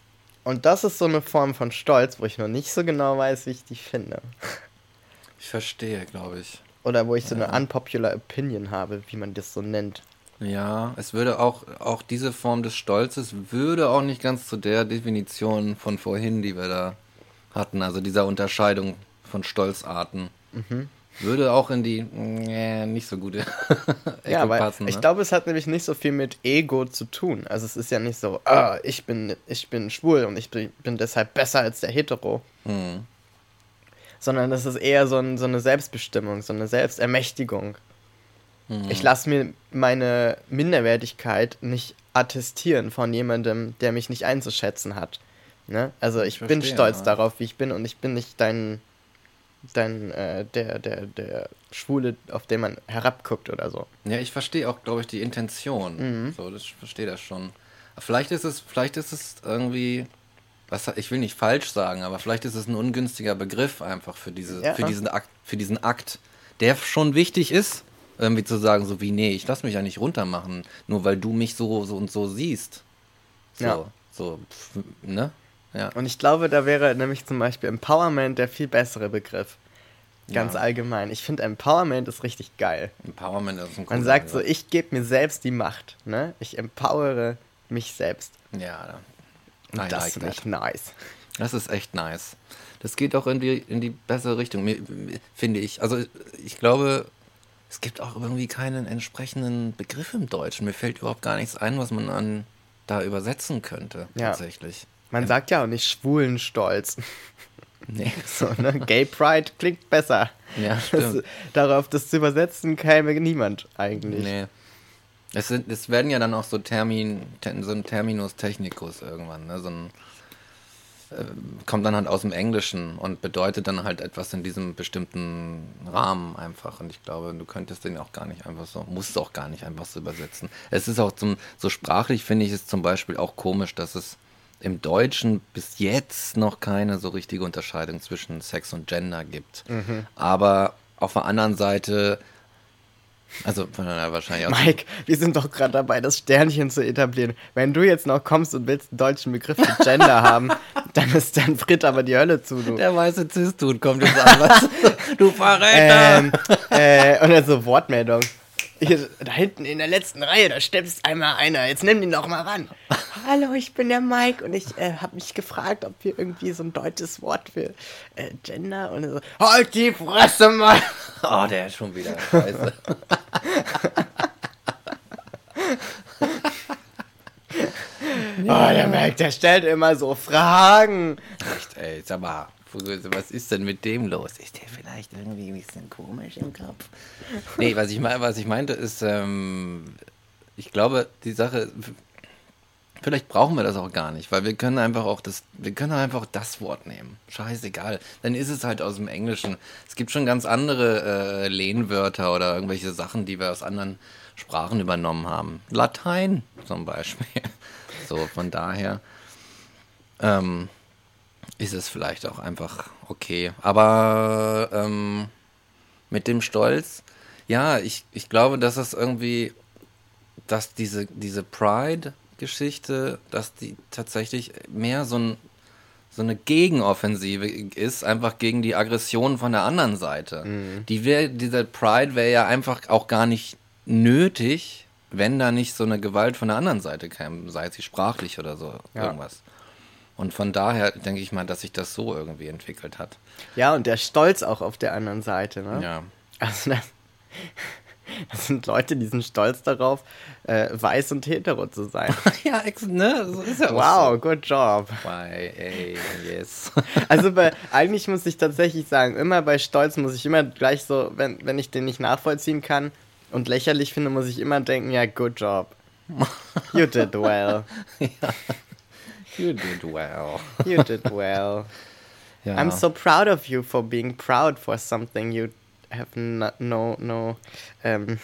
S2: Und das ist so eine Form von Stolz, wo ich noch nicht so genau weiß, wie ich die finde.
S1: Ich verstehe, glaube ich.
S2: Oder wo ich so eine unpopular Opinion habe, wie man das so nennt.
S1: Ja, es würde auch, auch diese Form des Stolzes würde auch nicht ganz zu der Definition von vorhin, die wir da hatten, also dieser Unterscheidung von Stolzarten,
S2: Mhm.
S1: würde auch in die äh, nicht so gute Ecke
S2: Ja, weil
S1: passen.
S2: ich
S1: ne?
S2: glaube, es hat nämlich nicht so viel mit Ego zu tun. Also es ist ja nicht so, ah, ich bin, ich bin schwul und ich bin, bin deshalb besser als der Hetero.
S1: Hm.
S2: Sondern das ist eher so, ein, so eine Selbstbestimmung, so eine Selbstermächtigung.
S1: Hm.
S2: Ich lasse mir meine Minderwertigkeit nicht attestieren von jemandem, der mich nicht einzuschätzen hat. Ne? Also ich,
S1: Ich
S2: bin
S1: verstehe,
S2: stolz
S1: ja.
S2: darauf, wie ich bin und ich bin nicht dein, dein äh, der, der, der Schwule, auf den man herabguckt oder so.
S1: Ja, ich verstehe auch, glaube ich, die Intention.
S2: Mhm.
S1: So, das ich verstehe das schon. Vielleicht ist es, vielleicht ist es irgendwie, was ich will nicht falsch sagen, aber vielleicht ist es ein ungünstiger Begriff einfach für diese,
S2: Ja.
S1: für diesen Akt, für diesen Akt, der schon wichtig ist, irgendwie zu sagen, so wie, nee, ich lass mich ja nicht runtermachen, nur weil du mich so, so und so siehst. So,
S2: Ja.
S1: so, pf, ne? Ja.
S2: Und ich glaube, da wäre nämlich zum Beispiel Empowerment der viel bessere Begriff. Ganz
S1: Ja.
S2: allgemein. Ich finde Empowerment ist richtig geil.
S1: Empowerment ist ein
S2: Man sagt so, ich gebe mir selbst die Macht. Ne? Ich empowere mich selbst.
S1: Ja, I
S2: das
S1: like that.
S2: ich nice.
S1: Das ist echt nice. Das geht auch in die, in die bessere Richtung, finde ich. Also ich glaube, es gibt auch irgendwie keinen entsprechenden Begriff im Deutschen. Mir fällt überhaupt gar nichts ein, was man an da übersetzen könnte,
S2: Ja.
S1: tatsächlich.
S2: Man sagt ja auch nicht schwulen Stolz.
S1: Nee.
S2: So, ne? Gay Pride klingt besser.
S1: Ja,
S2: Das,
S1: stimmt.
S2: darauf das zu übersetzen käme niemand eigentlich.
S1: Nee. Es, sind, es werden ja dann auch so, Termin, te- so ein Terminus technicus irgendwann, ne? so ein, ähm, kommt dann halt aus dem Englischen und bedeutet dann halt etwas in diesem bestimmten Rahmen einfach. Und ich glaube, du könntest den auch gar nicht einfach so, musst auch gar nicht einfach so übersetzen. Es ist auch zum, so sprachlich finde ich es zum Beispiel auch komisch, dass es im Deutschen bis jetzt noch keine so richtige Unterscheidung zwischen Sex und Gender gibt. Aber auf der anderen Seite, also von daher wahrscheinlich auch.
S2: Mike, wir sind doch gerade dabei, das Sternchen zu etablieren. Wenn du jetzt noch kommst und willst einen deutschen Begriff für Gender haben, dann ist dann fritt aber die Hölle zu. Du.
S1: Der weiße Cis-Dude kommt jetzt an. Was? Du Verräter!
S2: Ähm, äh, und dann so Wortmeldung. Hier, da hinten in der letzten Reihe, da steppst einmal einer. Jetzt nimm den doch mal ran. Hallo, ich bin der Mike und ich äh, habe mich gefragt, ob wir irgendwie so ein deutsches Wort für äh, Gender und so, halt die Fresse mal.
S1: Oh, der ist schon wieder scheiße.
S2: Oh, der Mike, der stellt immer so Fragen.
S1: Echt, ey, sag mal, was ist denn mit dem los? Ist der vielleicht irgendwie ein bisschen komisch im Kopf? Nee, was ich, mein, was ich meinte ist, ähm, ich glaube, die Sache, vielleicht brauchen wir das auch gar nicht, weil wir können einfach auch das, wir können einfach das Wort nehmen. Scheißegal. Dann ist es halt aus dem Englischen. Es gibt schon ganz andere äh, Lehnwörter oder irgendwelche Sachen, die wir aus anderen Sprachen übernommen haben. Latein zum Beispiel. So, von daher. Ähm, ist es vielleicht auch einfach okay. Aber ähm, mit dem Stolz, ja, ich, ich glaube, dass es irgendwie, dass diese, diese Pride-Geschichte, dass die tatsächlich mehr so, ein, so eine Gegenoffensive ist, einfach gegen die Aggression von der anderen Seite. Die wär, dieser Pride wäre ja einfach auch gar nicht nötig, wenn da nicht so eine Gewalt von der anderen Seite käme, sei sie sprachlich oder so,
S2: Ja.
S1: irgendwas. Und von daher denke ich mal, dass sich das so irgendwie entwickelt hat.
S2: Ja, und der Stolz auch auf der anderen Seite, ne?
S1: Ja.
S2: Also das, das sind Leute, die sind stolz darauf, äh, weiß und hetero zu sein.
S1: ja, ex ne? So ist ja
S2: Wow, good job.
S1: Why, ey, yes.
S2: Also bei, eigentlich muss ich tatsächlich sagen, immer bei Stolz muss ich immer gleich so, wenn, wenn ich den nicht nachvollziehen kann und lächerlich finde, muss ich immer denken, ja, good job. You did well.
S1: You did well.
S2: You did well.
S1: Ja.
S2: I'm so proud of you for being proud for something you have no, no, no um,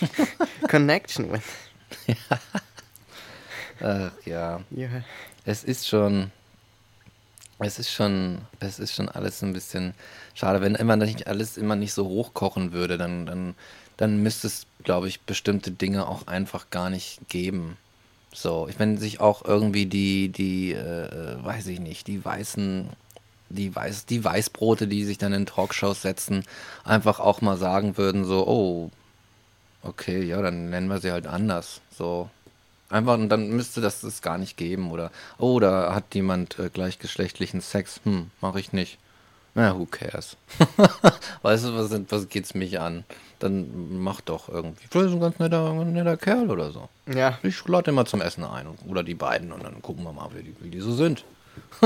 S2: connection with.
S1: Ach, ja.
S2: Ha-
S1: Es ist schon. Es ist schon, es ist schon alles ein bisschen schade, wenn immer nicht alles immer nicht so hochkochen würde, dann, dann, dann müsste es, glaube ich, bestimmte Dinge auch einfach gar nicht geben. So, ich wenn sich auch irgendwie die, die, äh, weiß ich nicht, die weißen, die Weiß, die Weißbrote, die sich dann in Talkshows setzen, einfach auch mal sagen würden, so, oh, okay, ja, dann nennen wir sie halt anders. So. Einfach, und dann müsste das es gar nicht geben. Oder, oh, da hat jemand äh, gleichgeschlechtlichen Sex. Hm, mach ich nicht. Na, who cares? weißt du, was, was geht's mich an? Dann mach doch irgendwie. Vielleicht ist ein ganz netter, netter Kerl oder so.
S2: Ja,
S1: Ich lade immer zum Essen ein. Oder die beiden. Und dann gucken wir mal, wie die, wie die so sind.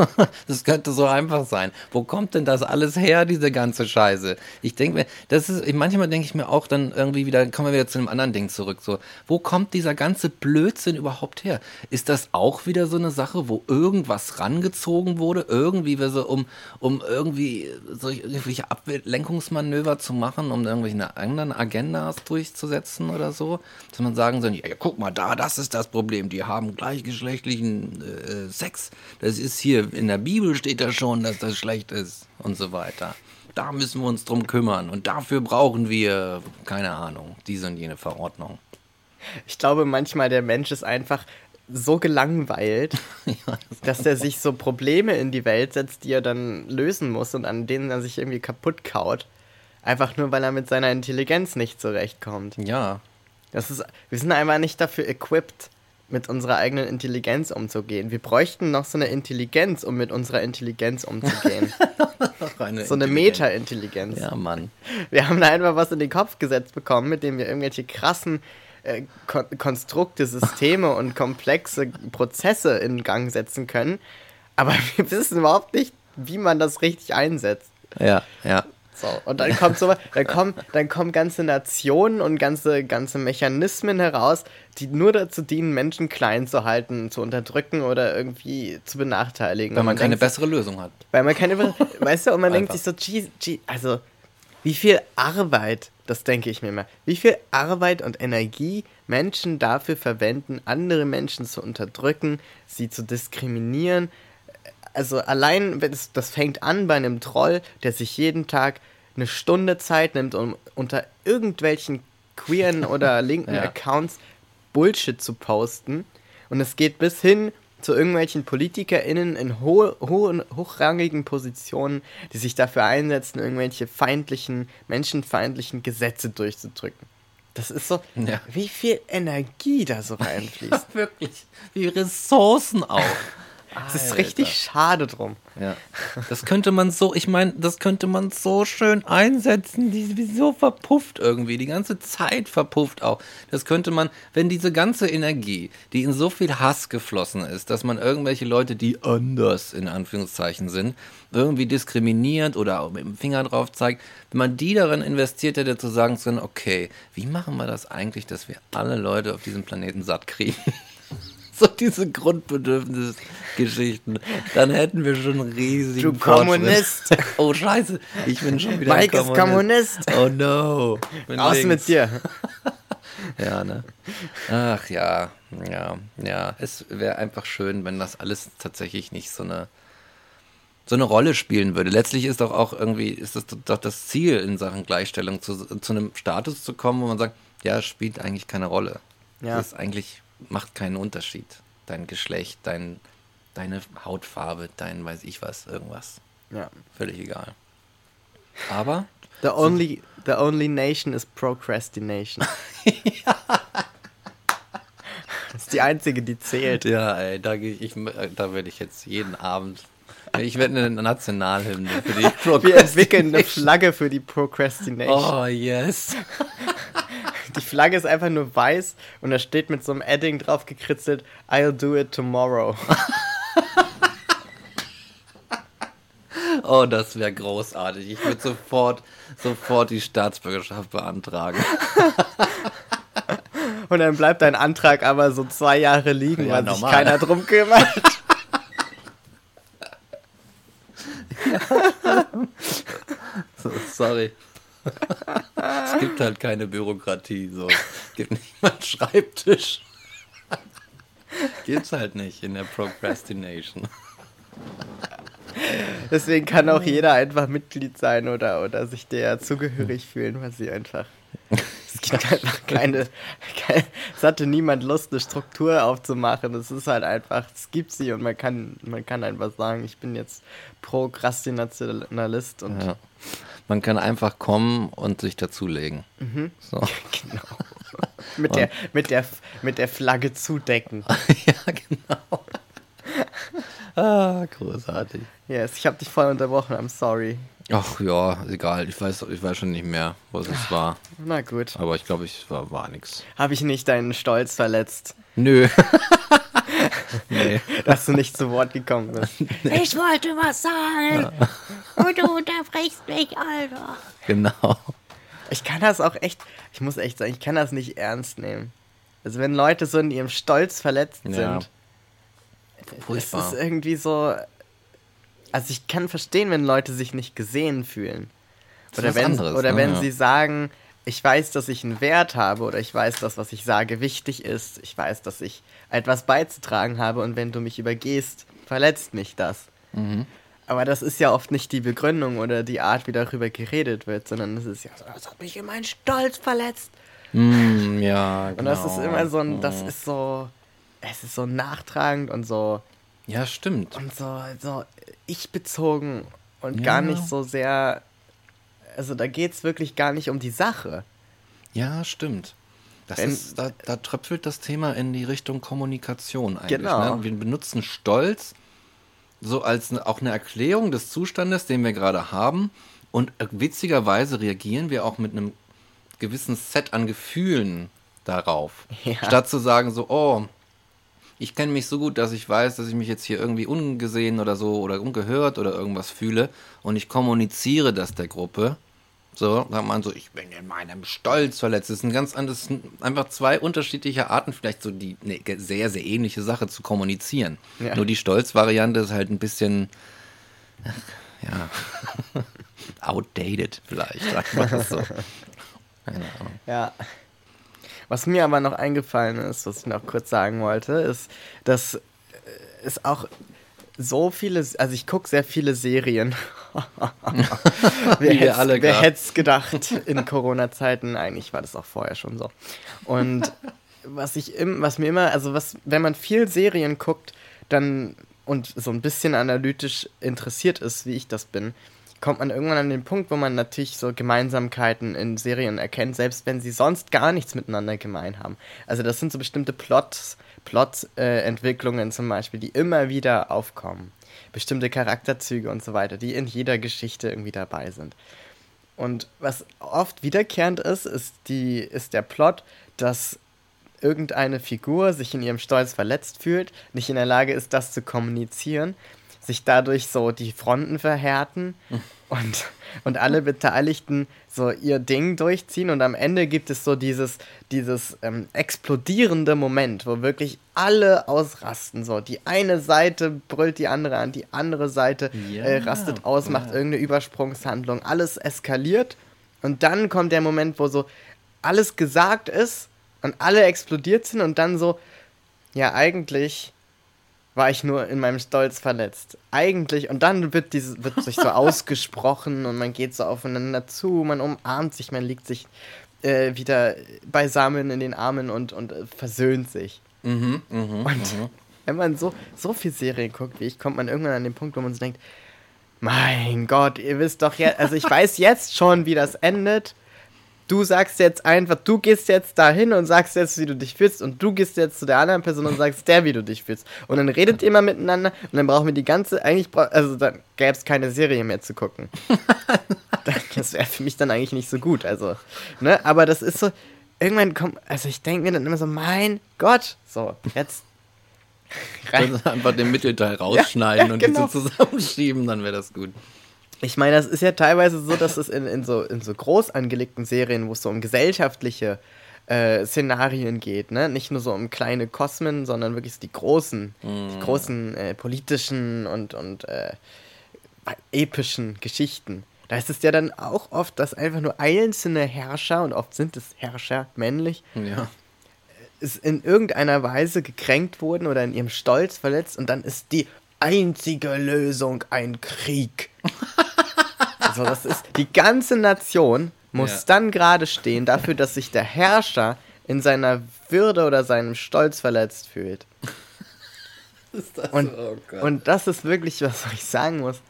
S1: das könnte so einfach sein. Wo kommt denn das alles her, diese ganze Scheiße? Ich denke mir, das ist, manchmal denke ich mir auch dann irgendwie wieder, kommen wir wieder zu einem anderen Ding zurück. So, wo kommt dieser ganze Blödsinn überhaupt her? Ist das auch wieder so eine Sache, wo irgendwas rangezogen wurde? Irgendwie so, um, um irgendwie solche irgendwelche Ablenkungsmanöver zu machen, um irgendwelche anderen Agendas durchzusetzen oder so? Dass man sagen soll, ja, ja, guck mal da, das ist das Problem. Die haben gleichgeschlechtlichen äh, Sex. Das ist hier, in der Bibel steht da schon, dass das schlecht ist und so weiter. Da müssen wir uns drum kümmern und dafür brauchen wir, keine Ahnung, diese und jene Verordnung.
S2: ich glaube manchmal, der Mensch ist einfach so gelangweilt, dass er sich so Probleme in die Welt setzt, die er dann lösen muss und an denen er sich irgendwie kaputt kaut. Einfach nur, weil er mit seiner Intelligenz nicht zurechtkommt.
S1: Ja.
S2: Das ist, wir sind einfach nicht dafür equipped, mit unserer eigenen Intelligenz umzugehen. Wir bräuchten noch so eine Intelligenz, um mit unserer Intelligenz umzugehen.
S1: Eine
S2: so eine
S1: Intelligenz.
S2: Meta-Intelligenz.
S1: Ja, Mann.
S2: Wir haben da einfach was in den Kopf gesetzt bekommen, mit dem wir irgendwelche krassen äh, Kon Konstrukte, Systeme und komplexe Prozesse in Gang setzen können. Aber wir wissen überhaupt nicht, wie man das richtig einsetzt.
S1: Ja, ja.
S2: So, und dann kommt so, dann kommen, dann kommen ganze Nationen und ganze, ganze Mechanismen heraus, die nur dazu dienen, Menschen klein zu halten, zu unterdrücken oder irgendwie zu benachteiligen.
S1: Weil
S2: Und
S1: man keine
S2: denkt
S1: bessere Lösung hat.
S2: weil man keine, weißt du, und man denkt sich so, gee, gee, also, wie viel Arbeit, das denke ich mir mal, wie viel Arbeit und Energie Menschen dafür verwenden, andere Menschen zu unterdrücken, sie zu diskriminieren. Also allein, wenn es, das fängt an bei einem Troll, der sich jeden Tag eine Stunde Zeit nimmt, um unter irgendwelchen queeren oder linken
S1: Ja.
S2: Accounts Bullshit zu posten. Und es geht bis hin zu irgendwelchen PolitikerInnen in ho hohen, hochrangigen Positionen, die sich dafür einsetzen, irgendwelche feindlichen, menschenfeindlichen Gesetze durchzudrücken. Das ist so,
S1: Ja.
S2: wie viel Energie da so reinfließt.
S1: Wirklich. Wie Ressourcen auch.
S2: Es ist richtig schade drum.
S1: Ja. Das könnte man so, ich meine, das könnte man so schön einsetzen. Die ist so verpufft irgendwie. Die ganze Zeit verpufft auch. Das könnte man, wenn diese ganze Energie, die in so viel Hass geflossen ist, dass man irgendwelche Leute, die anders in Anführungszeichen sind, irgendwie diskriminierend oder auch mit dem Finger drauf zeigt, wenn man die darin investiert hätte, zu sagen zu können, okay, wie machen wir das eigentlich, dass wir alle Leute auf diesem Planeten satt kriegen? So diese Grundbedürfnisgeschichten, dann hätten wir schon einen riesigen
S2: Du. Kommunist.
S1: Oh scheiße, ich bin schon wieder
S2: Mike
S1: ein
S2: ist Kommunist.
S1: Oh no. Bin
S2: Raus
S1: links.
S2: mit dir.
S1: Ja, ne? Ach ja, ja, ja. Es wäre einfach schön, wenn das alles tatsächlich nicht so eine so eine Rolle spielen würde. Letztlich ist doch auch irgendwie, ist das doch das Ziel in Sachen Gleichstellung, zu, zu einem Status zu kommen, wo man sagt, ja, es spielt eigentlich keine Rolle.
S2: Ja.
S1: Das ist eigentlich, macht keinen Unterschied. Dein Geschlecht, dein, deine Hautfarbe, dein weiß ich was, irgendwas.
S2: Ja.
S1: Völlig egal. Aber
S2: The only, the only nation is procrastination. Das ist die einzige, die zählt.
S1: Ja, ey, da, ich, da werde ich jetzt jeden Abend. Ich werde eine Nationalhymne für die
S2: Wir entwickeln eine Flagge für die Procrastination.
S1: Oh, yes.
S2: Die Flagge ist einfach nur weiß und da steht mit so einem Edding drauf gekritzelt, I'll do it tomorrow.
S1: Oh, das wäre großartig. Ich würde sofort, sofort die Staatsbürgerschaft beantragen.
S2: Und dann bleibt dein Antrag aber so zwei Jahre liegen,
S1: Ja,
S2: weil sich
S1: normal.
S2: keiner drum kümmert.
S1: So, sorry. Es gibt halt keine Bürokratie. So. Es gibt nicht mal einen Schreibtisch. Gibt's halt nicht in der Procrastination.
S2: Deswegen kann auch jeder einfach Mitglied sein oder, oder sich der zugehörig fühlen, weil sie einfach. Es gibt einfach keine, keine. Es hatte niemand Lust, eine Struktur aufzumachen. Es ist halt einfach, es gibt sie und man kann, man kann einfach sagen, ich bin jetzt Prokrastinationalist und
S1: Ja. Man kann einfach kommen und sich dazulegen. So.
S2: genau. mit, der, mit, der, mit der Flagge zudecken.
S1: ja, genau. ah, großartig.
S2: Yes, ich habe dich voll unterbrochen, I'm sorry.
S1: Ach ja, egal. Ich weiß, ich weiß schon nicht mehr, was es war.
S2: Na gut.
S1: Aber ich glaube, ich war, war nix.
S2: Habe ich nicht deinen Stolz verletzt,
S1: Nö. nee.
S2: dass du nicht zu Wort gekommen bist?
S4: Ich wollte was sagen. Und du unterbrichst mich, Alter.
S1: Genau.
S2: Ich kann das auch echt, ich muss echt sagen, ich kann das nicht ernst nehmen. Also wenn Leute so in ihrem Stolz verletzt
S1: Ja.
S2: sind, es
S1: Furchtbar.
S2: ist irgendwie so, also ich kann verstehen, wenn Leute sich nicht gesehen fühlen. Oder wenn,
S1: anderes,
S2: oder
S1: ne?
S2: wenn
S1: Ja.
S2: sie sagen, ich weiß, dass ich einen Wert habe oder ich weiß, dass was ich sage wichtig ist. Ich weiß, dass ich etwas beizutragen habe und wenn du mich übergehst, verletzt mich das.
S1: Mhm.
S2: Aber das ist ja oft nicht die Begründung oder die Art, wie darüber geredet wird, sondern es ist ja so, das hat mich in meinen Stolz verletzt.
S1: Mm, ja, genau.
S2: Und das ist immer so ein, das ist so, es ist so nachtragend und so
S1: Ja, stimmt.
S2: und so, so ich bezogen und
S1: Ja.
S2: gar nicht so sehr. Also da geht es wirklich gar nicht um die Sache.
S1: Ja, stimmt. Das
S2: Wenn-
S1: ist, da, da tröpfelt das Thema in die Richtung Kommunikation eigentlich.
S2: Genau.
S1: Ne? Wir benutzen Stolz so als ne, auch eine Erklärung des Zustandes, den wir gerade haben. Und äh, witzigerweise reagieren wir auch mit einem gewissen Set an Gefühlen darauf.
S2: Ja.
S1: Statt zu sagen so, oh, ich kenne mich so gut, dass ich weiß, dass ich mich jetzt hier irgendwie ungesehen oder so oder ungehört oder irgendwas fühle und ich kommuniziere das der Gruppe. So, sagt man so, ich bin in meinem Stolz verletzt. Das ist ein ganz anderes, sind einfach zwei unterschiedliche Arten, vielleicht so die eine sehr, sehr ähnliche Sache zu kommunizieren.
S2: Ja.
S1: Nur die Stolz-Variante ist halt ein bisschen, ja, outdated vielleicht, sagt man das so. Keine Ahnung.
S2: Ja. Was mir aber noch eingefallen ist, was ich noch kurz sagen wollte, ist, dass äh, es auch so viele, also ich gucke sehr viele Serien. wer
S1: Wie wir
S2: hätt's-
S1: alle
S2: wer
S1: grad.
S2: hätte es gedacht in Corona-Zeiten? Eigentlich war das auch vorher schon so. Und was ich im, was mir immer, also was, wenn man viel Serien guckt, dann und so ein bisschen analytisch interessiert ist, wie ich das bin, kommt man irgendwann an den Punkt, wo man natürlich so Gemeinsamkeiten in Serien erkennt, selbst wenn sie sonst gar nichts miteinander gemein haben. Also das sind so bestimmte Plots, Plot-Entwicklungen zum Beispiel, die immer wieder aufkommen. Bestimmte Charakterzüge und so weiter, die in jeder Geschichte irgendwie dabei sind. Und was oft wiederkehrend ist, ist, die, ist der Plot, dass irgendeine Figur sich in ihrem Stolz verletzt fühlt, nicht in der Lage ist, das zu kommunizieren, sich dadurch so die Fronten verhärten und, und alle Beteiligten so ihr Ding durchziehen und am Ende gibt es so dieses, dieses ähm, explodierende Moment, wo wirklich alle ausrasten. So, die eine Seite brüllt die andere an, die andere Seite
S1: Ja,
S2: äh, rastet aus,
S1: ja.
S2: macht irgendeine Übersprungshandlung, alles eskaliert und dann kommt der Moment, wo so alles gesagt ist und alle explodiert sind und dann so, ja, eigentlich war ich nur in meinem Stolz verletzt. Eigentlich, und dann wird, dieses, wird sich so ausgesprochen und man geht so aufeinander zu, man umarmt sich, man liegt sich äh, wieder beisammen in den Armen und, und äh, versöhnt sich.
S1: Mhm, mhm,
S2: Und
S1: mhm.
S2: wenn man so, so viel Serien guckt wie ich, kommt man irgendwann an den Punkt, wo man so denkt, mein Gott, ihr wisst doch jetzt, also ich weiß jetzt schon, wie das endet. Du sagst jetzt einfach, du gehst jetzt dahin und sagst jetzt, wie du dich fühlst und du gehst jetzt zu der anderen Person und sagst der, wie du dich fühlst. Und dann redet ihr mal miteinander und dann brauchen wir die ganze, eigentlich, bra- also dann gäbe es keine Serie mehr zu gucken. das wäre für mich dann eigentlich nicht so gut, also, ne, aber das ist so, irgendwann kommt, also ich denke mir dann immer so, mein Gott, so, jetzt rein,
S1: einfach den Mittelteil rausschneiden
S2: ja,
S1: und
S2: genau.
S1: die so zusammenschieben, dann wäre das gut.
S2: Ich meine, das ist ja teilweise so, dass es in, in, so, in so groß angelegten Serien, wo es so um gesellschaftliche äh, Szenarien geht, ne? Nicht nur so um kleine Kosmen, sondern wirklich so die großen, die großen äh, politischen und, und äh, epischen Geschichten. Da ist es ja dann auch oft, dass einfach nur einzelne Herrscher, und oft sind es Herrscher männlich,
S1: Ja.
S2: ist in irgendeiner Weise gekränkt wurden oder in ihrem Stolz verletzt und dann ist die einzige Lösung ein Krieg. also das ist die ganze Nation muss
S1: Ja.
S2: dann gerade stehen dafür, dass sich der Herrscher in seiner Würde oder seinem Stolz verletzt fühlt. Und,
S1: oh Gott.
S2: und das ist wirklich, was ich sagen muss.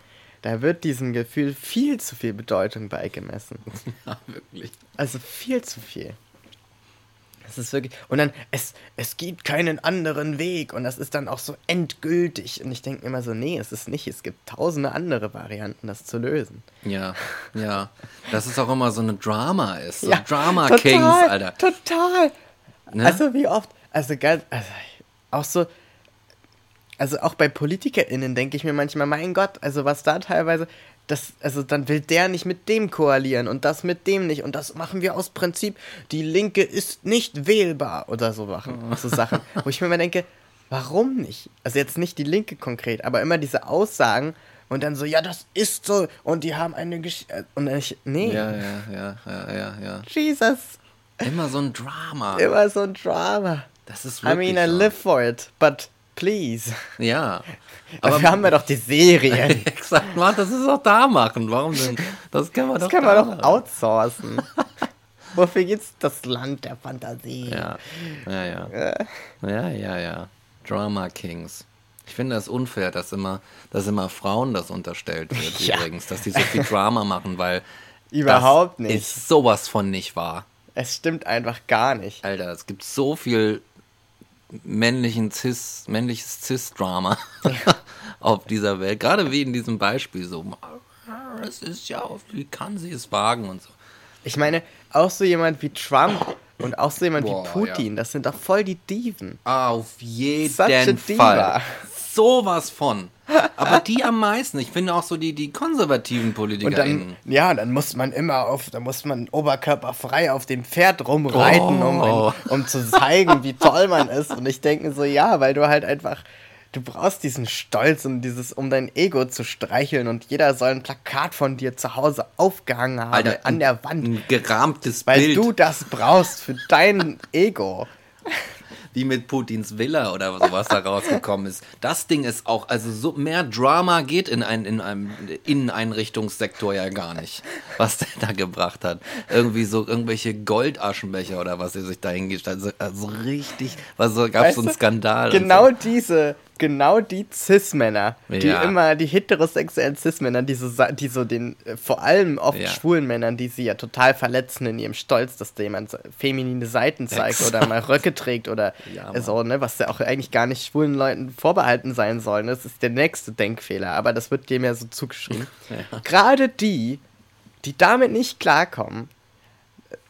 S2: Da wird diesem Gefühl viel zu viel Bedeutung beigemessen.
S1: ja, wirklich.
S2: Also viel zu viel. Das ist wirklich. Und dann, es, es gibt keinen anderen Weg. Und das ist dann auch so endgültig. Und ich denke immer so, nee, es ist nicht. Es gibt tausende andere Varianten, das zu lösen.
S1: Ja, ja. Dass es auch immer so eine Drama ist. So
S2: Ja,
S1: Drama
S2: total,
S1: Kings, Alter.
S2: Total.
S1: Ne?
S2: Also wie oft, also ganz, also auch so, also auch bei PolitikerInnen denke ich mir manchmal, mein Gott, also was da teilweise, das, also dann will der nicht mit dem koalieren und das mit dem nicht und das machen wir aus Prinzip, die Linke ist nicht wählbar oder so machen, so Sachen, wo ich mir immer denke, warum nicht? Also jetzt nicht die Linke konkret, aber immer diese Aussagen und dann so, ja, das ist so und die haben eine Geschichte und dann ich, nee,
S1: Ja, ja, ja, ja, ja, ja.
S2: Jesus.
S1: Immer so ein Drama.
S2: Immer so ein Drama.
S1: Das ist
S2: I
S1: wirklich
S2: mean, I
S1: so.
S2: live for it, but please.
S1: Ja.
S2: Dafür haben wir doch die Serien.
S1: Exakt, Mann, das ist auch da machen. Warum denn? Das können wir
S2: Das
S1: doch
S2: kann
S1: da
S2: man doch
S1: machen.
S2: outsourcen. Wofür gibt's das Land der Fantasie?
S1: Ja, ja, ja. Ja, ja, ja. Drama Kings. Ich finde das unfair, dass immer, dass immer Frauen das unterstellt wird,
S2: Ja.
S1: übrigens, dass die so viel Drama machen, weil
S2: Überhaupt
S1: das
S2: nicht.
S1: ist sowas von nicht wahr.
S2: Es stimmt einfach gar nicht.
S1: Alter, es gibt so viel männlichen Cis, männliches Cis-Drama auf dieser Welt. Gerade wie in diesem Beispiel so. Es ist ja, wie kann sie es wagen und so.
S2: Ich meine, auch so jemand wie Trump und auch so jemand
S1: Boah,
S2: wie Putin, das sind doch voll die Diven.
S1: Auf jeden. Fall. Sowas von. Aber die am meisten. Ich finde auch so die, die konservativen
S2: Und
S1: PolitikerInnen.
S2: dann, ja, dann muss man immer auf, dann muss man oberkörperfrei auf dem Pferd rumreiten, um,
S1: Oh.
S2: um zu zeigen, wie toll man ist. Und ich denke so, ja, weil du halt einfach, du brauchst diesen Stolz und dieses, um dein Ego zu streicheln und jeder soll ein Plakat von dir zu Hause aufgehangen haben,
S1: Alter,
S2: an der Wand,
S1: Ein gerahmtes
S2: weil
S1: Bild.
S2: du das brauchst für dein Ego.
S1: Wie mit Putins Villa oder sowas da rausgekommen ist. Das Ding ist auch, also so mehr Drama geht in, ein, in einem Inneneinrichtungssektor ja gar nicht, was der da gebracht hat. Irgendwie so irgendwelche Goldaschenbecher oder was er sich da hingestellt hat. Also, also richtig, was so, gab es so einen Skandal.
S2: Genau
S1: und
S2: diese, genau die Cis-Männer, die
S1: Ja.
S2: immer, die heterosexuellen Cis-Männer, die so, die so den, äh, vor allem oft
S1: Ja.
S2: schwulen Männern, die sie ja total verletzen in ihrem Stolz, dass da jemand feminine Seiten zeigt oder mal Röcke trägt oder
S1: Ja,
S2: so, ne, was ja auch eigentlich gar nicht schwulen Leuten vorbehalten sein soll. ne? Das ist der nächste Denkfehler, aber das wird dem ja so zugeschrieben. Gerade die, die damit nicht klarkommen,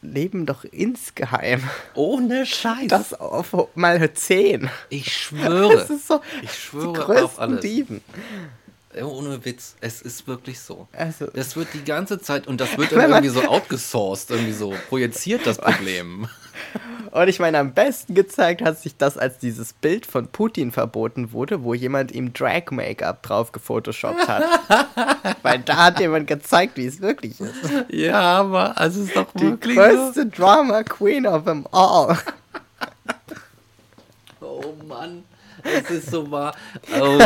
S2: leben doch insgeheim.
S1: Ohne Scheiß.
S2: Das auf mal 10.
S1: ich schwöre.
S2: Das ist so
S1: Ich
S2: die
S1: schwöre
S2: größten
S1: auf alles.
S2: Dieben.
S1: Ohne Witz. Es ist wirklich so.
S2: Also-
S1: das wird die ganze Zeit und das wird
S2: man-
S1: irgendwie so outgesourced, irgendwie so projiziert das Problem.
S2: Und ich meine, am besten gezeigt hat sich das, als dieses Bild von Putin verboten wurde, wo jemand ihm Drag-Make-up drauf gefotoshoppt hat. Weil da hat jemand gezeigt, wie es wirklich ist.
S1: Ja, aber also es ist doch
S2: Die größte Drama Queen of them all.
S1: Oh Mann, es ist so wahr. Oh,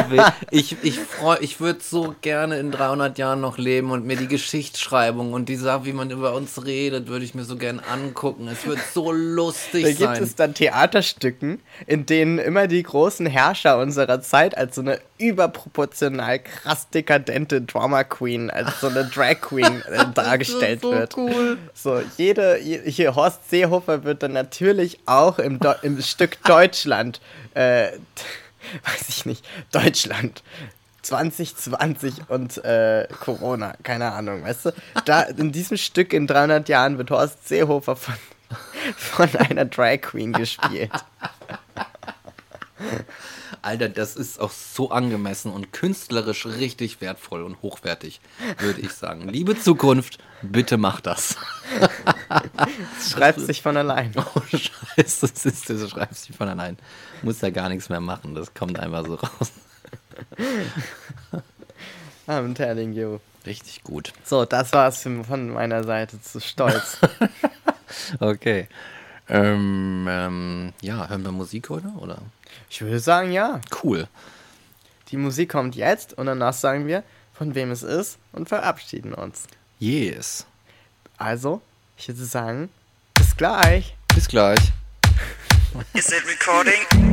S1: ich ich freu, ich würde so gerne in 300 Jahren noch leben und mir die Geschichtsschreibung und die Sache, wie man über uns redet, würde ich mir so gern angucken. Es wird so lustig
S2: Da gibt
S1: sein.
S2: es dann Theaterstücken, in denen immer die großen Herrscher unserer Zeit als so eine überproportional krass dekadente Drama Queen, als so eine Drag Queen äh, dargestellt
S1: so
S2: wird.
S1: cool.
S2: So, jede, je- hier Horst Seehofer wird dann natürlich auch im, Deu- im Stück Deutschland, äh, weiß ich nicht, Deutschland 2020 und äh, Corona, keine Ahnung, weißt du? Da, in diesem Stück in 300 Jahren wird Horst Seehofer von, von einer Drag Queen gespielt.
S1: Alter, das ist auch so angemessen und künstlerisch richtig wertvoll und hochwertig, würde ich sagen. Liebe Zukunft, bitte mach das.
S2: Es schreibt sich von allein.
S1: Oh Scheiße, das ist das schreibt sich von allein. Muss ja gar nichts mehr machen, das kommt einfach so raus.
S2: I'm telling you.
S1: Richtig gut.
S2: So, das war's von meiner Seite zu stolz.
S1: Okay. Ähm, ähm, ja, hören wir Musik heute, oder?
S2: Ich würde sagen, ja.
S1: Cool.
S2: Die Musik kommt jetzt und danach sagen wir, von wem es ist und verabschieden uns.
S1: Yes.
S2: Also, ich würde sagen, bis gleich.
S1: Bis gleich.
S6: Is it recording?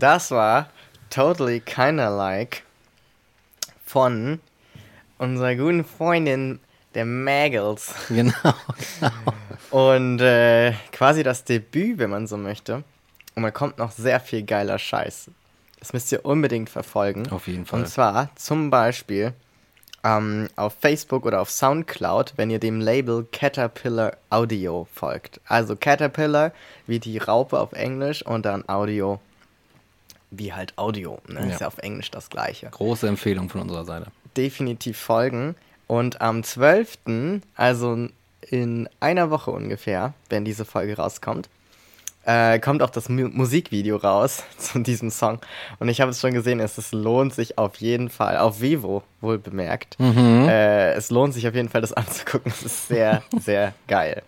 S2: Das war Totally Kinda Like von unserer guten Freundin, der Magels.
S1: Genau.
S2: Und äh, quasi das Debüt, wenn man so möchte. Und man kommt noch sehr viel geiler Scheiß. Das müsst ihr unbedingt verfolgen.
S1: Auf jeden Fall.
S2: Und zwar zum Beispiel ähm, auf Facebook oder auf Soundcloud, wenn ihr dem Label Caterpillar Audio folgt. Also Caterpillar wie die Raupe auf Englisch und dann Audio wie halt Audio. Ne?
S1: Ja.
S2: Ist ja auf Englisch das gleiche
S1: Große Empfehlung von unserer Seite.
S2: definitiv folgen. Und am 12., also in einer Woche ungefähr, wenn diese Folge rauskommt, äh, kommt auch das Mu Musikvideo raus zu diesem Song. Und ich habe es schon gesehen, es, es lohnt sich auf jeden Fall, auf Vivo wohl bemerkt. Äh, es lohnt sich auf jeden Fall, das anzugucken. Es ist sehr, sehr geil.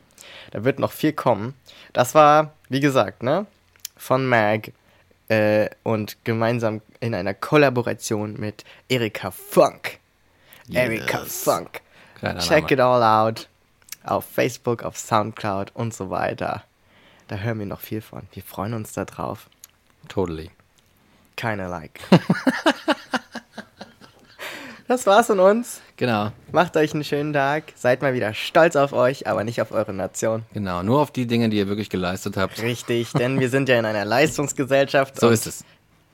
S2: Da wird noch viel kommen. Das war, wie gesagt, ne, von Mag äh, und gemeinsam in einer Kollaboration mit Erika Funk. Erika
S1: Yes.
S2: Funk.
S1: Geiler
S2: Check
S1: Name.
S2: it all out. Auf Facebook, auf Soundcloud und so weiter. Da hören wir noch viel von. Wir freuen uns da drauf.
S1: Totally.
S2: Keine Like. das war's von uns.
S1: Genau.
S2: Macht euch einen schönen Tag. Seid mal wieder stolz auf euch, aber nicht auf eure Nation.
S1: Genau. Nur auf die Dinge, die ihr wirklich geleistet habt.
S2: Richtig, denn wir sind ja in einer Leistungsgesellschaft.
S1: So ist es.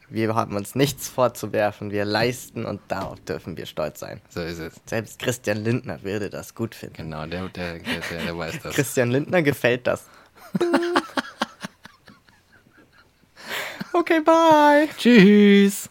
S2: Wir haben uns nichts vorzuwerfen. Wir leisten und darauf dürfen wir stolz sein.
S1: So ist es.
S2: Selbst Christian Lindner würde das gut finden.
S1: Genau, der, der, der, der weiß das.
S2: Christian Lindner gefällt das. okay, bye.
S1: Tschüss.